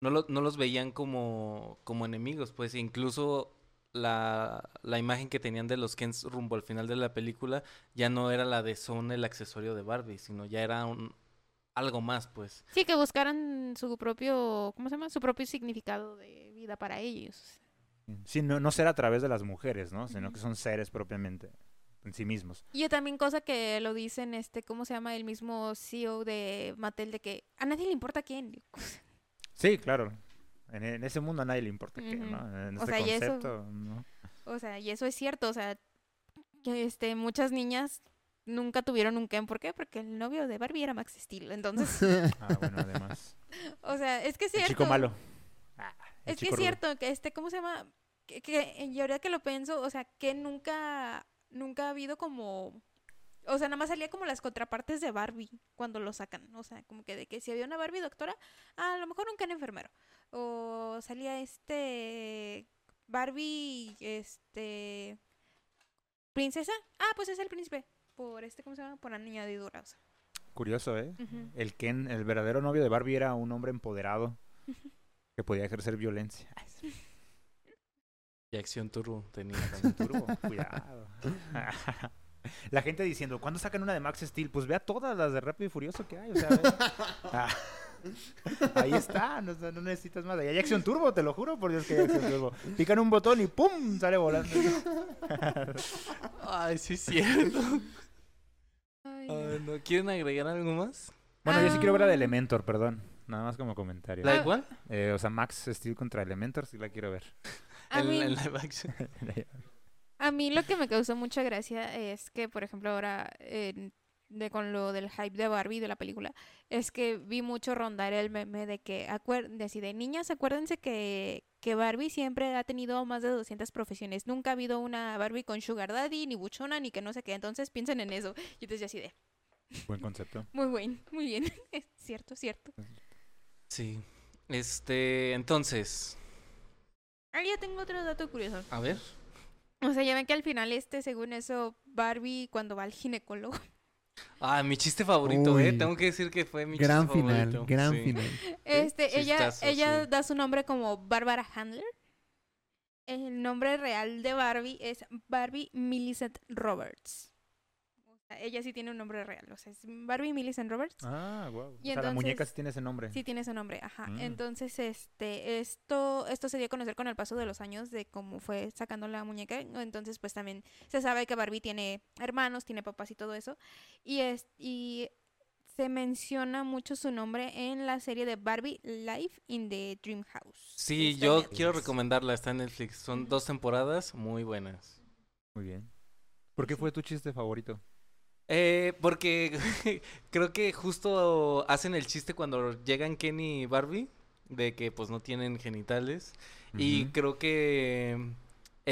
no, lo- no los veían como como enemigos, pues incluso la, la imagen que tenían de los Kens rumbo al final de la película ya no era la de son el accesorio de Barbie, sino ya era un algo más, pues. sí que buscaran su propio cómo se llama su propio significado de vida para ellos Sí, no, no ser a través de las mujeres, ¿no? Sino que son seres propiamente en sí mismos. Y también cosa que lo dicen, este, ¿cómo se llama? El mismo CEO de Mattel, de que a nadie le importa quién. Sí, claro. En, en ese mundo a nadie le importa qué, Ujú. ¿no? En O este sea, y eso- concepto, ¿no? O sea, y eso es cierto, o sea, que este, muchas niñas nunca tuvieron un Ken. ¿Por qué? Porque el novio de Barbie era Max Steel. Entonces, Ah, bueno, además. o sea, es que es El cierto. chico malo. Ah, el Es que es cierto, que este, ¿cómo se llama? Que, que y ahora que lo pienso, o sea, que nunca, nunca ha habido como, o sea, nada más salía como las contrapartes de Barbie cuando lo sacan. O sea, como que de que si había una Barbie doctora, a lo mejor un Ken enfermero. O salía este Barbie, este princesa. Ah, pues es el príncipe. Por este, ¿cómo se llama? Por añadidura. O sea. Curioso, ¿eh? El Ken, el verdadero novio de Barbie era un hombre empoderado que podía ejercer violencia. Y acción turbo tenía Con turbo, cuidado. La gente diciendo, ¿cuándo sacan una de Max Steel? Pues vea todas las de Rápido y Furioso que hay. O sea, ve. Ah. Ahí está, no, no necesitas más. Ahí hay acción turbo, te lo juro, por Dios que hay acción turbo. Pican un botón y ¡pum! sale volando. Ay, sí es cierto. Ay, no. Ay, ¿no quieren agregar algo más? Bueno, yo sí quiero ver la de Ah. Elementor, perdón. Nada más como comentario. ¿La igual? Eh, o sea, Max Steel contra Elementor, sí la quiero ver. A En, mí- en live action. A mí lo que me causó mucha gracia es que, por ejemplo, ahora de con lo del hype de Barbie de la película, es que vi mucho rondar el meme de que, así de niñas, acuérdense que, que Barbie siempre ha tenido más de 200 profesiones. Nunca ha habido una Barbie con Sugar Daddy, ni buchona, ni que no sé qué. Entonces piensen en eso. Y entonces yo así de, Buen concepto. muy buen, muy bien. Es cierto, cierto. Sí. Este, entonces, Ah, ya tengo otro dato curioso. a ver. O sea, ya ven que al final este, según eso, Barbie cuando va al ginecólogo. Ah, mi chiste favorito, ¿eh? Tengo que decir que fue mi Gran chiste final, favorito. gran sí. final. Este, ella, Chistazo, ella sí. da su nombre como Bárbara Handler. El nombre real de Barbie es Barbie Millicent Roberts. Ella sí tiene un nombre real. O sea, es Barbie Millicent Roberts. Ah, wow. Y o sea, la muñeca entonces- sí tiene ese nombre. Sí tiene ese nombre, ajá. Mm. Entonces, este, esto, esto se dio a conocer con el paso de los años de cómo fue sacando la muñeca. Entonces, pues también se sabe que Barbie tiene hermanos, tiene papás y todo eso. Y es, y se menciona mucho su nombre en la serie de Barbie Life in the Dream House. Sí, yo Netflix. quiero recomendarla, está en Netflix. Son dos temporadas muy buenas. Muy bien. ¿Por qué fue tu chiste favorito? Eh, porque creo que justo hacen el chiste cuando llegan Kenny y Barbie, de que pues no tienen genitales. Y creo que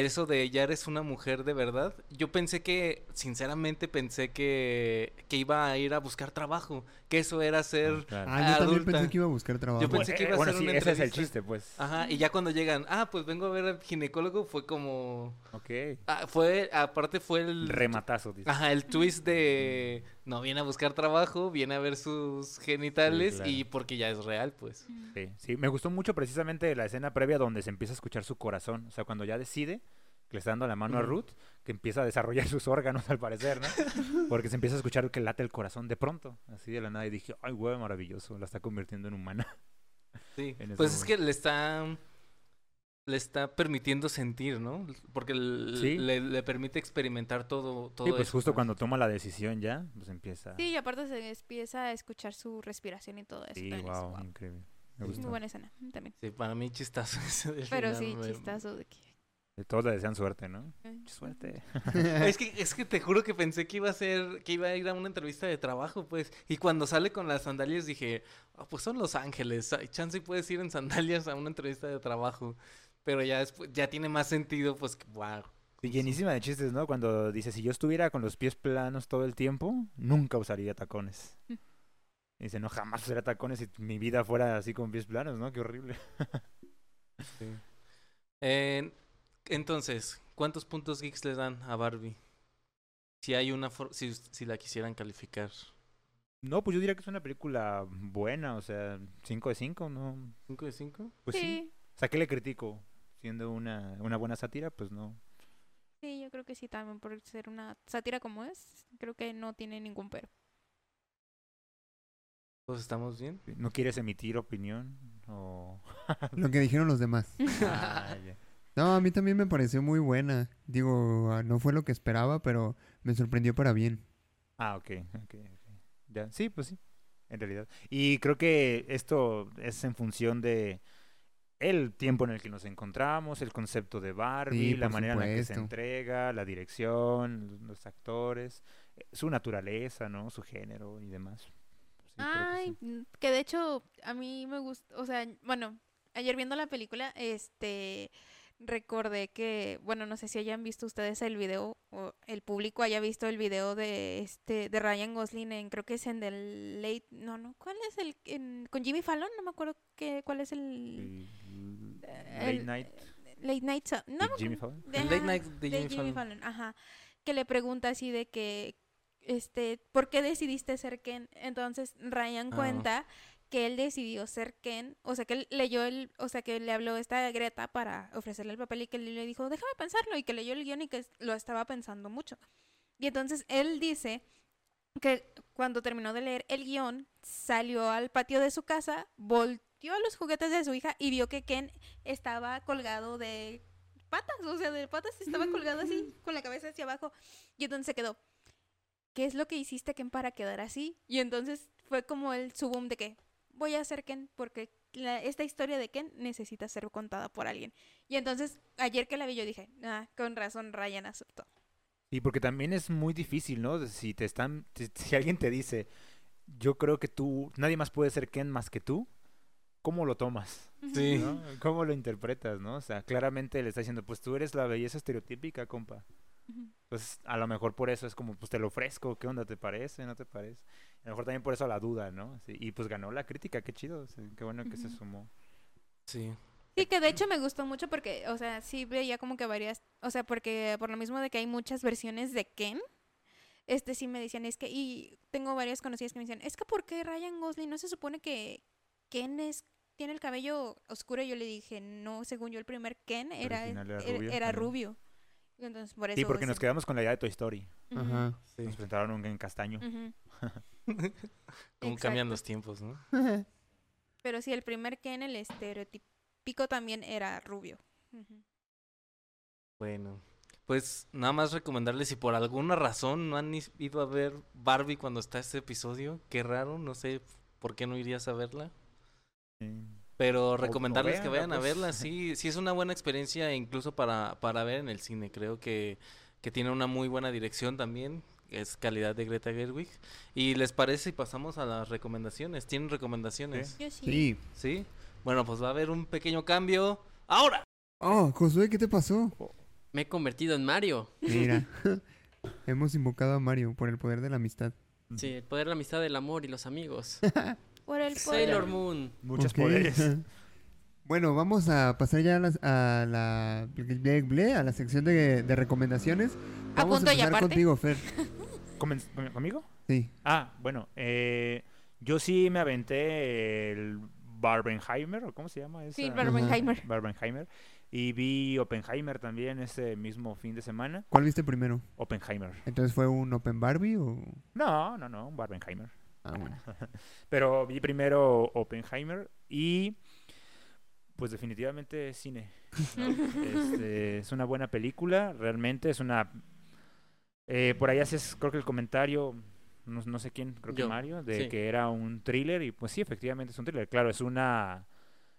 eso de ya eres una mujer de verdad, yo pensé que, sinceramente pensé que, que iba a ir a buscar trabajo, que eso era ser... Claro. Ah, yo también pensé que iba a buscar trabajo. Yo pensé que iba a bueno, ser sí, una ese es el chiste, pues. Ajá, y ya cuando llegan, ah, pues vengo a ver al ginecólogo, fue como... Ok. ah, fue, aparte fue el... Rematazo, dice. Ajá, el twist de no viene a buscar trabajo, viene a ver sus genitales claro. y porque ya es real, pues. Sí, sí, me gustó mucho precisamente la escena previa donde se empieza a escuchar su corazón. O sea, cuando ya decide que le está dando la mano a. Ruth, que empieza a desarrollar sus órganos al parecer, ¿no? Porque se empieza a escuchar que late el corazón de pronto, así de la nada. Y dije, ay, güey, maravilloso, la está convirtiendo en humana. Sí. En Pues es que le está le está permitiendo sentir, ¿no? Porque Sí. le, le permite experimentar todo todo Sí, pues eso, justo cuando toma la decisión ya, pues empieza. Sí, y aparte se empieza a escuchar su respiración y todo eso. Sí, wow, guau. increíble. Me gustó. Muy buena escena también. Sí, para mí chistazo ese del Pero final, sí, me- chistazo de que... Todos le desean suerte, ¿no? eh, Suerte. Es que es que te juro que pensé que iba a ser que iba a ir a una entrevista de trabajo, pues. Y cuando sale con las sandalias dije, "Ah, pues son Los Ángeles, ay, chance y puedes ir en sandalias a una entrevista de trabajo. Pero ya después ya tiene más sentido, pues, que, wow. Sí, llenísima de chistes, ¿no? Cuando dice, si yo estuviera con los pies planos todo el tiempo, nunca usaría tacones. Y dice, no, jamás usaría tacones si mi vida fuera así con pies planos, ¿no? Qué horrible. Eh, entonces, ¿cuántos puntos geeks le dan a Barbie? Si hay una si, si la quisieran calificar. No, pues yo diría que es una película buena, o sea, 5 de 5, ¿no? ¿5 de 5? Pues sí. sí, O sea, ¿qué le critico? Siendo una, una buena sátira, pues no. sí, yo creo que sí, también por ser una sátira como es, creo que no tiene ningún pero. Pues estamos bien. ¿No quieres emitir opinión? O... Lo que dijeron los demás. Ah, ya. No, a mí también me pareció muy buena. Digo, ah, no fue lo que esperaba, pero me sorprendió para bien. Ah, ok, ok, ok. Ya, sí, pues sí, en realidad. Y creo que esto es en función de el tiempo en el que nos encontramos, el concepto de Barbie, Sí, la manera en la que se entrega, la dirección, los actores, eh, su naturaleza, ¿no? Su género y demás. Sí, que Ay, sí. que de hecho a mí me gusta, o sea, bueno, ayer viendo la película, este, recordé que, bueno, no sé si hayan visto ustedes el video o el público haya visto el video de este de Ryan Gosling en creo que es en el late, no, no, ¿cuál es el en- con Jimmy Fallon? No me acuerdo qué cuál es el Late el- Night Late Night Show. No, me Jimmy Fallon. de- Late Night de Jimmy Fallon. Ajá. Que le pregunta así de que, este, ¿por qué decidiste ser Ken? Entonces Ryan Ah. cuenta que él decidió ser Ken, o sea que él leyó el, o sea que le habló esta Greta para ofrecerle el papel y que él le dijo, déjame pensarlo, y que leyó el guion y que lo estaba pensando mucho. Y entonces él dice que cuando terminó de leer el guion, salió al patio de su casa, volteó a los juguetes de su hija y vio que Ken estaba colgado de patas, o sea, de patas estaba colgado así, con la cabeza hacia abajo. Y entonces se quedó, ¿qué es lo que hiciste Ken para quedar así? Y entonces fue como el su boom de que voy a ser Ken porque la- esta historia de Ken necesita ser contada por alguien. Y entonces ayer que la vi yo dije, ah, con razón Ryan aceptó. Y porque también es muy difícil, ¿no? Si te están, si, si alguien te dice, yo creo que tú, nadie más puede ser Ken más que tú, ¿cómo lo tomas? Sí. ¿no? ¿Cómo lo interpretas, no? O sea, claramente le está diciendo, pues tú eres la belleza estereotípica, compa. Pues a lo mejor por eso es como, pues te lo ofrezco, ¿qué onda? ¿Te parece? ¿No te parece? A lo mejor también por eso la duda, ¿no? Sí, y pues ganó la crítica, qué chido, qué bueno que se sumó. Sí. Sí, que de hecho me gustó mucho porque, o sea, sí veía como que varias, o sea, porque por lo mismo de que hay muchas versiones de Ken, este sí me decían, es que, y tengo varias conocidas que me decían, es que ¿por qué Ryan Gosling no se supone que Ken es, tiene el cabello oscuro? Y yo le dije, no, según yo el primer Ken era, era era, rubio era también. rubio. Entonces, por eso... Sí, porque nos quedamos con la idea de Toy Story. Ujú, Ajá. Sí. Nos presentaron un en castaño. ujú. Como cambian los tiempos, ¿no? Pero sí, el primer Ken, el estereotípico también era rubio. Bueno, pues nada más recomendarles si por alguna razón no han ido a ver Barbie cuando está este episodio, qué raro, no sé por qué no irías a verla. Pero recomendarles que vayan a pues. verla, sí, sí es una buena experiencia incluso para, para ver en el cine. Creo que, que tiene una muy buena dirección también, es calidad de Greta Gerwig. ¿Y les parece si pasamos a las recomendaciones? ¿Tienen recomendaciones? Yo sí. Sí. ¿Sí? Bueno, pues va a haber un pequeño cambio. ¡Ahora! Oh, Josué, ¿qué te pasó? Me he convertido en Mario. Mira, hemos invocado a Mario por el poder de la amistad. Sí, el poder, la amistad, el amor y los amigos. Por el poder. Sailor Moon. Muchos Ok. poderes. Bueno, vamos a pasar ya a, las- a la ble- ble- a la sección de, de recomendaciones. A Vamos punto y empezar contigo, Fer. ¿Conmigo? Sí. Ah, bueno, eh, yo sí me aventé el Barbenheimer, ¿o cómo se llama? Esa? Sí, Barbenheimer. Barbenheimer. Y vi Oppenheimer también ese mismo fin de semana. ¿Cuál viste primero? Oppenheimer. Entonces fue un Open Barbie o No, no, no, un Barbenheimer. Ah, bueno. Pero vi primero Oppenheimer y pues definitivamente cine. ¿no? Este, es una buena película, realmente es una... eh, por ahí haces, creo que el comentario, no, no sé quién, creo que Mario, de sí. que era un thriller y pues sí, efectivamente es un thriller. Claro, es una...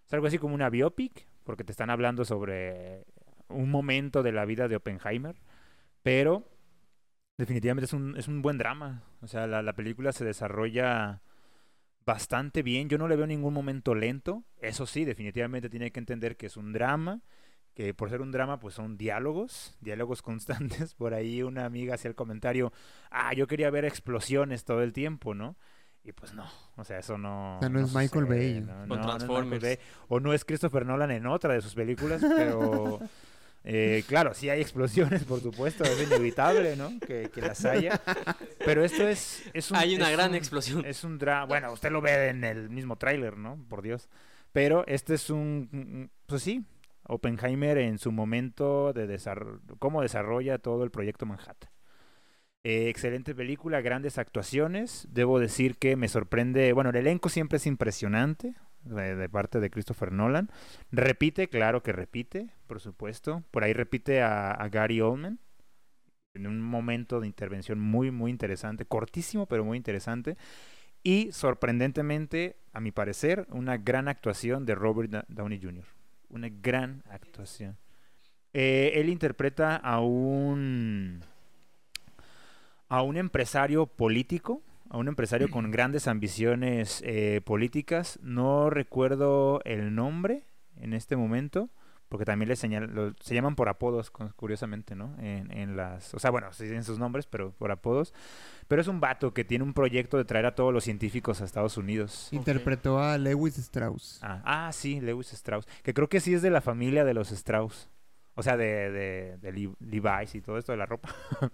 Es algo así como una biopic, porque te están hablando sobre un momento de la vida de Oppenheimer, pero definitivamente es un, es un buen drama. O sea, la, la película se desarrolla bastante bien. Yo no le veo ningún momento lento. Eso sí, definitivamente tiene que entender que es un drama, que por ser un drama, pues son diálogos, diálogos constantes. Por ahí una amiga hacía el comentario, ah, yo quería ver explosiones todo el tiempo, ¿no? Y pues no, o sea, eso no... O sea, no es Michael Bay. no, no es Michael Transformers. Bay. O no es Christopher Nolan en otra de sus películas, pero... eh, claro, sí hay explosiones, por supuesto, es inevitable, ¿no? Que, que las haya. Pero esto es, es un... Hay una es gran un- explosión. es un drama. Bueno, usted lo ve en el mismo tráiler, ¿no? Por Dios. Pero este es un. un- Pues sí. Oppenheimer en su momento de desarrollo. Cómo desarrolla todo el proyecto Manhattan. Eh, excelente película, grandes actuaciones. Debo decir que me sorprende. Bueno, el elenco siempre es impresionante. De, parte de Christopher Nolan. Repite, claro que repite, por supuesto. Por ahí repite a, Gary Oldman. En un momento de intervención muy, muy interesante. Cortísimo, pero muy interesante. Y sorprendentemente, a mi parecer, una gran actuación de Robert Downey Jr. Una gran actuación. Eh, él interpreta a un a un empresario político, a un empresario con grandes ambiciones eh, políticas. No recuerdo el nombre en este momento, porque también les señal, lo- se llaman por apodos, cu- curiosamente, ¿no? En, en las, o sea, bueno, se dicen sus nombres, pero por apodos. Pero es un vato que tiene un proyecto de traer a todos los científicos a Estados Unidos. Interpretó a Lewis Strauss. Ah, ah, sí, Lewis Strauss, que creo que sí es de la familia de los Strauss. O sea, de, de, de Lev- Levi's y todo esto de la ropa.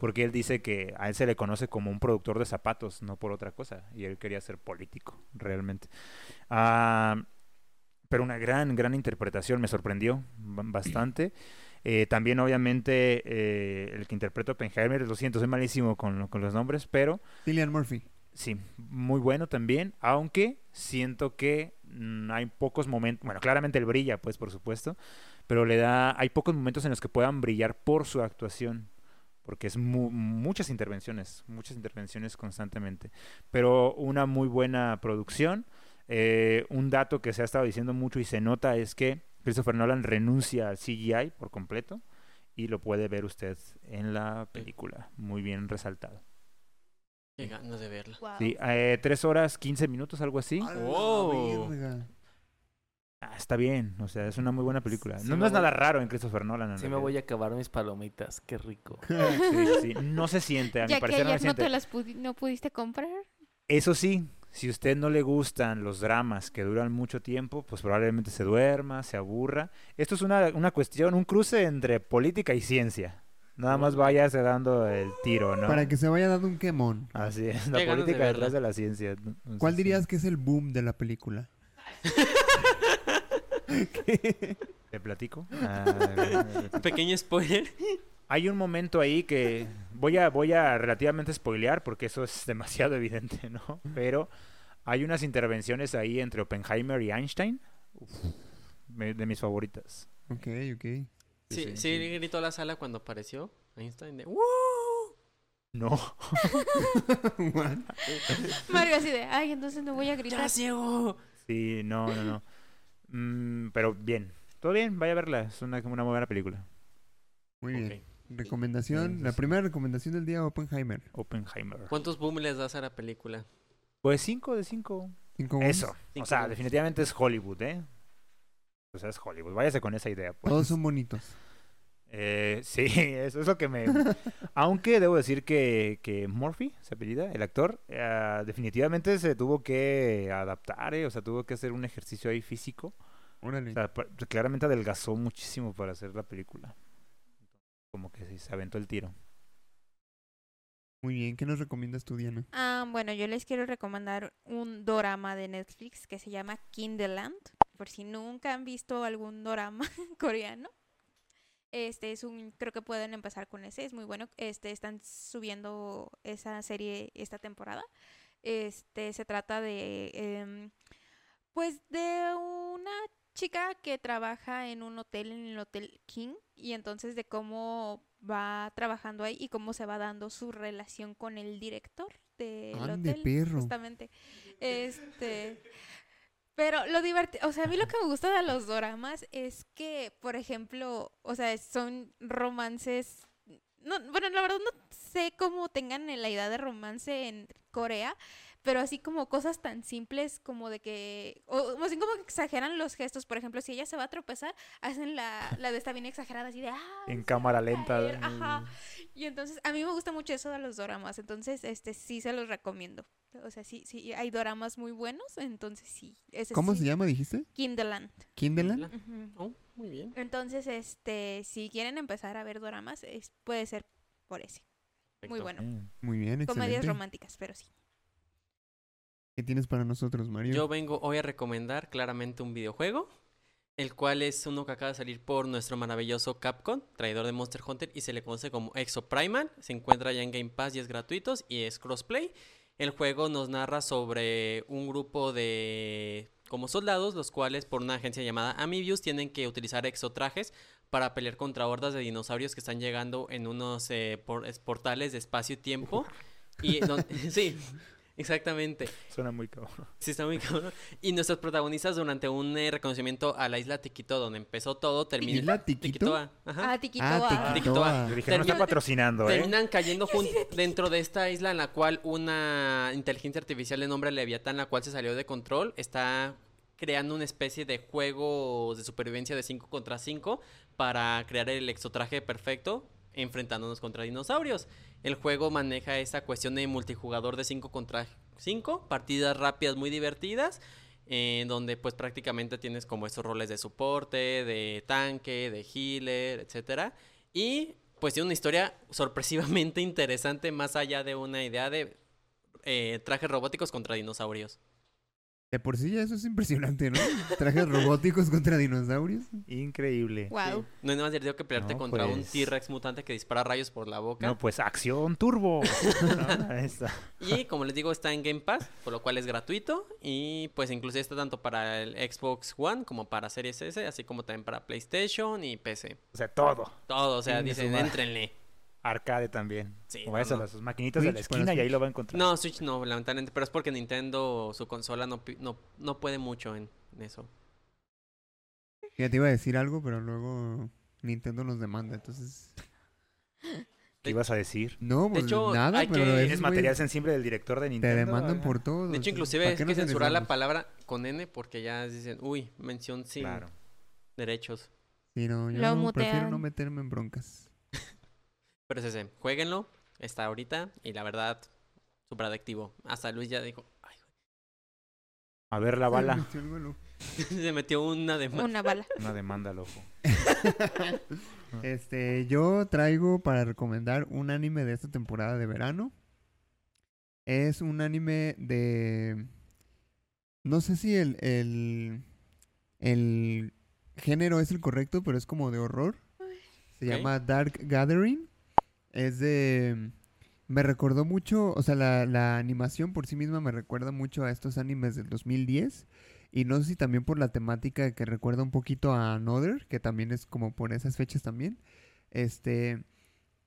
Porque él dice que a él se le conoce como un productor de zapatos, no por otra cosa. Y él quería ser político, realmente. Ah, pero una gran, gran interpretación, me sorprendió ba- bastante. Eh, también, obviamente, eh, el que interpreta a Oppenheimer, lo siento, soy malísimo con, con los nombres, pero Cillian Murphy. sí, muy bueno también. Aunque siento que mm, hay pocos momentos, bueno, claramente él brilla, pues, por supuesto, pero le da, hay pocos momentos en los que puedan brillar por su actuación porque es mu- muchas intervenciones, muchas intervenciones constantemente, pero una muy buena producción. Eh, un dato que se ha estado diciendo mucho y se nota es que Christopher Nolan renuncia al CGI por completo y lo puede ver usted en la película, muy bien resaltado. Qué ganas de verla. Wow. Sí, eh, tres horas, 15 minutos, algo así. ¡A la Wow. verga! Ah, está bien, o sea, es una muy buena película. Sí no, no es voy- nada raro en Christopher Nolan. en Sí me voy a acabar mis palomitas, qué rico. Sí, sí, no se siente, a mi Ya que parecer no se ayer no siente. te las pudi- no pudiste comprar. Eso sí, si a usted no le gustan los dramas que duran mucho tiempo, pues probablemente se duerma, se aburra. Esto es una, una cuestión, un cruce entre política y ciencia. Nada más váyase dando el tiro, ¿no? Para que se vaya dando un quemón. Así es, la de política detrás de la ciencia. Entonces, ¿Cuál dirías que es el boom de la película? ¿Te platico? Ah, Pequeño spoiler. Hay un momento ahí que voy a, voy a relativamente spoilear porque eso es demasiado evidente, ¿no? Pero hay unas intervenciones ahí entre Oppenheimer y Einstein. Uf, de mis favoritas. Ok, ok. Sí, sí, sí. gritó la sala cuando apareció Einstein de ¡Woo! No. Mario así de, ay, entonces no voy a gritar. ¡Ya ciego! Sí, no, no, no. Mm, pero bien. Todo bien, vaya a verla. Es una, una muy buena película. Muy bien. Recomendación. Sí, La sí. primera recomendación del día, Oppenheimer. Oppenheimer. ¿Cuántos boom les das a la película? Pues 5 de 5. Cinco booms. Eso. Cinco O sea, definitivamente es Hollywood, ¿eh? O sea, es Hollywood. Váyase con esa idea. Pues. Todos son bonitos. Eh, sí, eso es lo que me... Aunque debo decir que, que Murphy, se apellida, el actor, eh, definitivamente se tuvo que adaptar, ¿eh? O sea, tuvo que hacer un ejercicio ahí físico. O sea, claramente adelgazó muchísimo para hacer la película. Como que sí, se aventó el tiro. Muy bien. ¿Qué nos recomiendas tú, Diana? Ah, bueno, yo les quiero recomendar un dorama de Netflix que se llama Kinderland. Por si nunca han visto algún dorama coreano. Este es un, creo que pueden empezar con ese, es muy bueno. Este están subiendo esa serie esta temporada. Este se trata de, em, pues, de una chica que trabaja en un hotel, en el Hotel King, y entonces de cómo va trabajando ahí y cómo se va dando su relación con el director del Ande, hotel. perro. Justamente. Este. Pero lo divertido, o sea, a mí lo que me gusta de los doramas es que, por ejemplo, o sea, son romances. No, bueno, la verdad no sé cómo tengan la idea de romance en Corea, pero así como cosas tan simples como de que, o, o así como que exageran los gestos, por ejemplo, si ella se va a tropezar, hacen la, la de esta bien exagerada, así de, ah, En cámara lenta. caer", ¿no? Ajá. Y entonces, a mí me gusta mucho eso de los doramas, entonces, este, sí se los recomiendo. O sea, sí, sí, hay doramas muy buenos, entonces sí. Ese ¿Cómo sí, se llama, dijiste? Kinderland. ¿Kinderland? Oh, muy bien. Entonces, este, si quieren empezar a ver doramas, es, puede ser por ese. Muy bueno. Mm. Muy bien, Comedias excelente. románticas, pero sí. ¿Qué tienes para nosotros, Mario? Yo vengo hoy a recomendar claramente un videojuego, el cual es uno que acaba de salir por nuestro maravilloso Capcom, traidor de Monster Hunter, y se le conoce como Exo Primal. Se encuentra ya en Game Pass y es gratuito y es crossplay. El juego nos narra sobre un grupo de como soldados, los cuales por una agencia llamada Amibius tienen que utilizar exotrajes para pelear contra hordas de dinosaurios que están llegando en unos eh, por- es- portales de espacio y don- sí, exactamente. Suena muy cabrón. Sí, está muy cabrón. Y nuestros protagonistas durante un eh, reconocimiento a la isla Tiquito, donde empezó todo, termina... ¿Isla Tiquito? Tiquitoa, ajá. Ah, Tiquitoa. Ah, Tiquitoa. Yo dije, no está patrocinando, ¿eh? Terminan cayendo jun- dentro de esta isla en la cual una inteligencia artificial de nombre Leviatán, la cual se salió de control, está creando una especie de juego de supervivencia de 5 contra 5 para crear el exotraje perfecto enfrentándonos contra dinosaurios. El juego maneja esa cuestión de multijugador de 5 contra 5, partidas rápidas muy divertidas, en donde pues prácticamente tienes como esos roles de soporte, de tanque, de healer, etcétera. Y pues tiene una historia sorpresivamente interesante más allá de una idea de eh, trajes robóticos contra dinosaurios. De por sí ya eso es impresionante, ¿no? Trajes robóticos contra dinosaurios. Increíble. Wow. No es más divertido que pelearte No, contra un pues. T-Rex mutante que dispara rayos por la boca. No, pues acción turbo. No, esa. Y como les digo, está en Game Pass, por lo cual es gratuito. Y pues inclusive está tanto para el Xbox One como para Series S, así como también para PlayStation y PC. O sea, todo. Todo, o sea, dicen, entrenle. Arcade también. Sí, o no, no. las maquinitas de la para esquina y ahí lo va a encontrar. No, Switch no, lamentablemente, pero es porque Nintendo, su consola, no, no, no puede mucho en eso. Ya te iba a decir algo, pero luego Nintendo nos demanda, entonces... ¿Qué ibas a decir? No, pues hecho, nada, hay pero que- ¿Tienes material sensible del director de Te Nintendo? demandan Oiga. por todo. De hecho, inclusive ¿para es que censurar la palabra con N porque ya dicen, uy, mención sin Claro. derechos. Sí, no, yo prefiero no meterme en broncas. Pero es ese, jueguenlo, está ahorita y la verdad, súper adictivo. Hasta Luis ya dijo, ay, A ver la Se bala. metió el ojo. se metió una de más. Una bala. Una demanda al ojo. Este, yo traigo para recomendar un anime de esta temporada de verano. Es un anime de... No sé si el, el, el género es el correcto, pero es como de horror. Se llama Dark Gathering. Es de... Me recordó mucho, o sea, la, la animación por sí misma me recuerda mucho a estos animes del 2010. Y no sé si también por la temática que recuerda un poquito a Another, que también es como por esas fechas también. Este,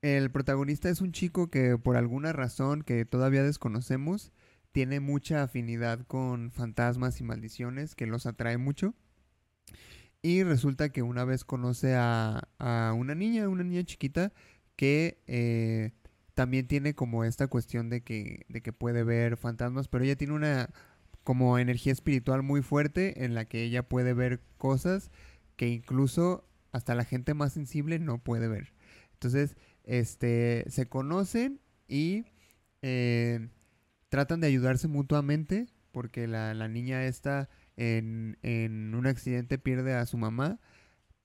el protagonista es un chico que por alguna razón que todavía desconocemos, tiene mucha afinidad con fantasmas y maldiciones, que los atrae mucho. Y resulta que una vez conoce a, a una niña, una niña chiquita, que eh, también tiene como esta cuestión de que, de que puede ver fantasmas, pero ella tiene una como energía espiritual muy fuerte en la que ella puede ver cosas que incluso hasta la gente más sensible no puede ver. Entonces, este, se conocen y eh, tratan de ayudarse mutuamente porque la, la niña esta en, en un accidente pierde a su mamá,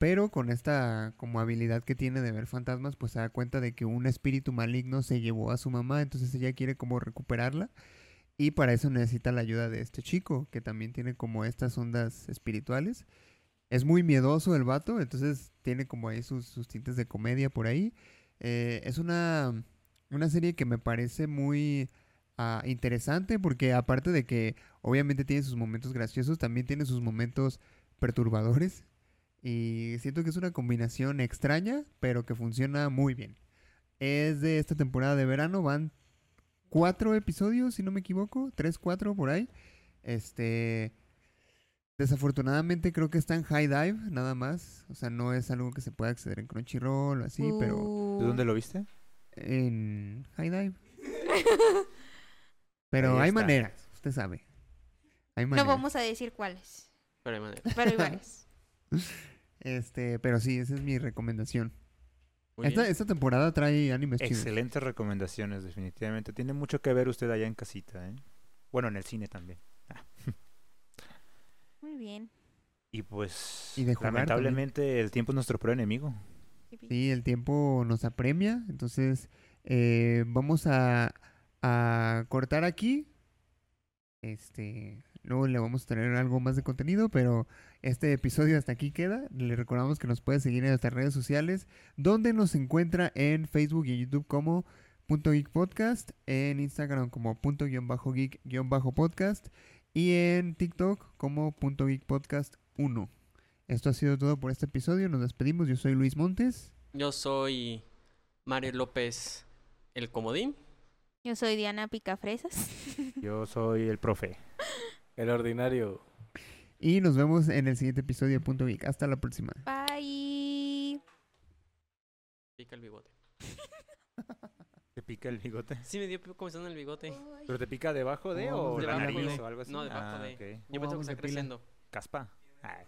pero con esta como habilidad que tiene de ver fantasmas, pues se da cuenta de que un espíritu maligno se llevó a su mamá, entonces ella quiere como recuperarla. Y para eso necesita la ayuda de este chico, que también tiene como estas ondas espirituales. Es muy miedoso el vato, entonces tiene como ahí sus, tintes de comedia por ahí. Eh, es una, una serie que me parece muy ah, interesante porque aparte de que obviamente tiene sus momentos graciosos, también tiene sus momentos perturbadores. Y siento que es una combinación extraña, pero que funciona muy bien. Es de esta temporada de verano, van cuatro episodios, si no me equivoco, tres, cuatro por ahí. Este, desafortunadamente creo que está en High Dive, nada más. O sea, no es algo que se pueda acceder en Crunchyroll o así, pero ¿De dónde lo viste? en High Dive. Pero Ahí hay está. maneras, usted sabe. Hay No maneras. vamos a decir cuáles, Pero hay manera. pero hay varios. Este, pero sí, esa es mi recomendación. Esta, temporada trae animes. Excelentes recomendaciones, definitivamente. Tiene mucho que ver usted allá en casita, ¿eh? Bueno, en el cine también. Muy bien. Y pues, Y de jugar lamentablemente, el tiempo es nuestro peor enemigo. Sí, el tiempo nos apremia, entonces eh, vamos a, a cortar aquí. Este, luego le vamos a tener algo más de contenido, pero este episodio hasta aquí queda. Le recordamos que nos puede seguir en nuestras redes sociales, donde nos encuentra en Facebook y YouTube como punto geek podcast, en Instagram como punto guion bajo geek guion bajo podcast y en TikTok como punto geek podcast 1. Esto ha sido todo por este episodio. Nos despedimos. Yo soy Luis Montes. Yo soy Mario López, el comodín. Yo soy Diana Picafresas. Yo soy el profe. El ordinario. Y nos vemos en el siguiente episodio de Punto Geek. Hasta la próxima. Bye. Pica el bigote. ¿Te pica el bigote? Sí, me dio comenzando el bigote. ¿Pero te pica debajo de Oh, o la debajo nariz de. o algo así? No, debajo Ah, de. Yo pensé que está creciendo. Caspa. Ah,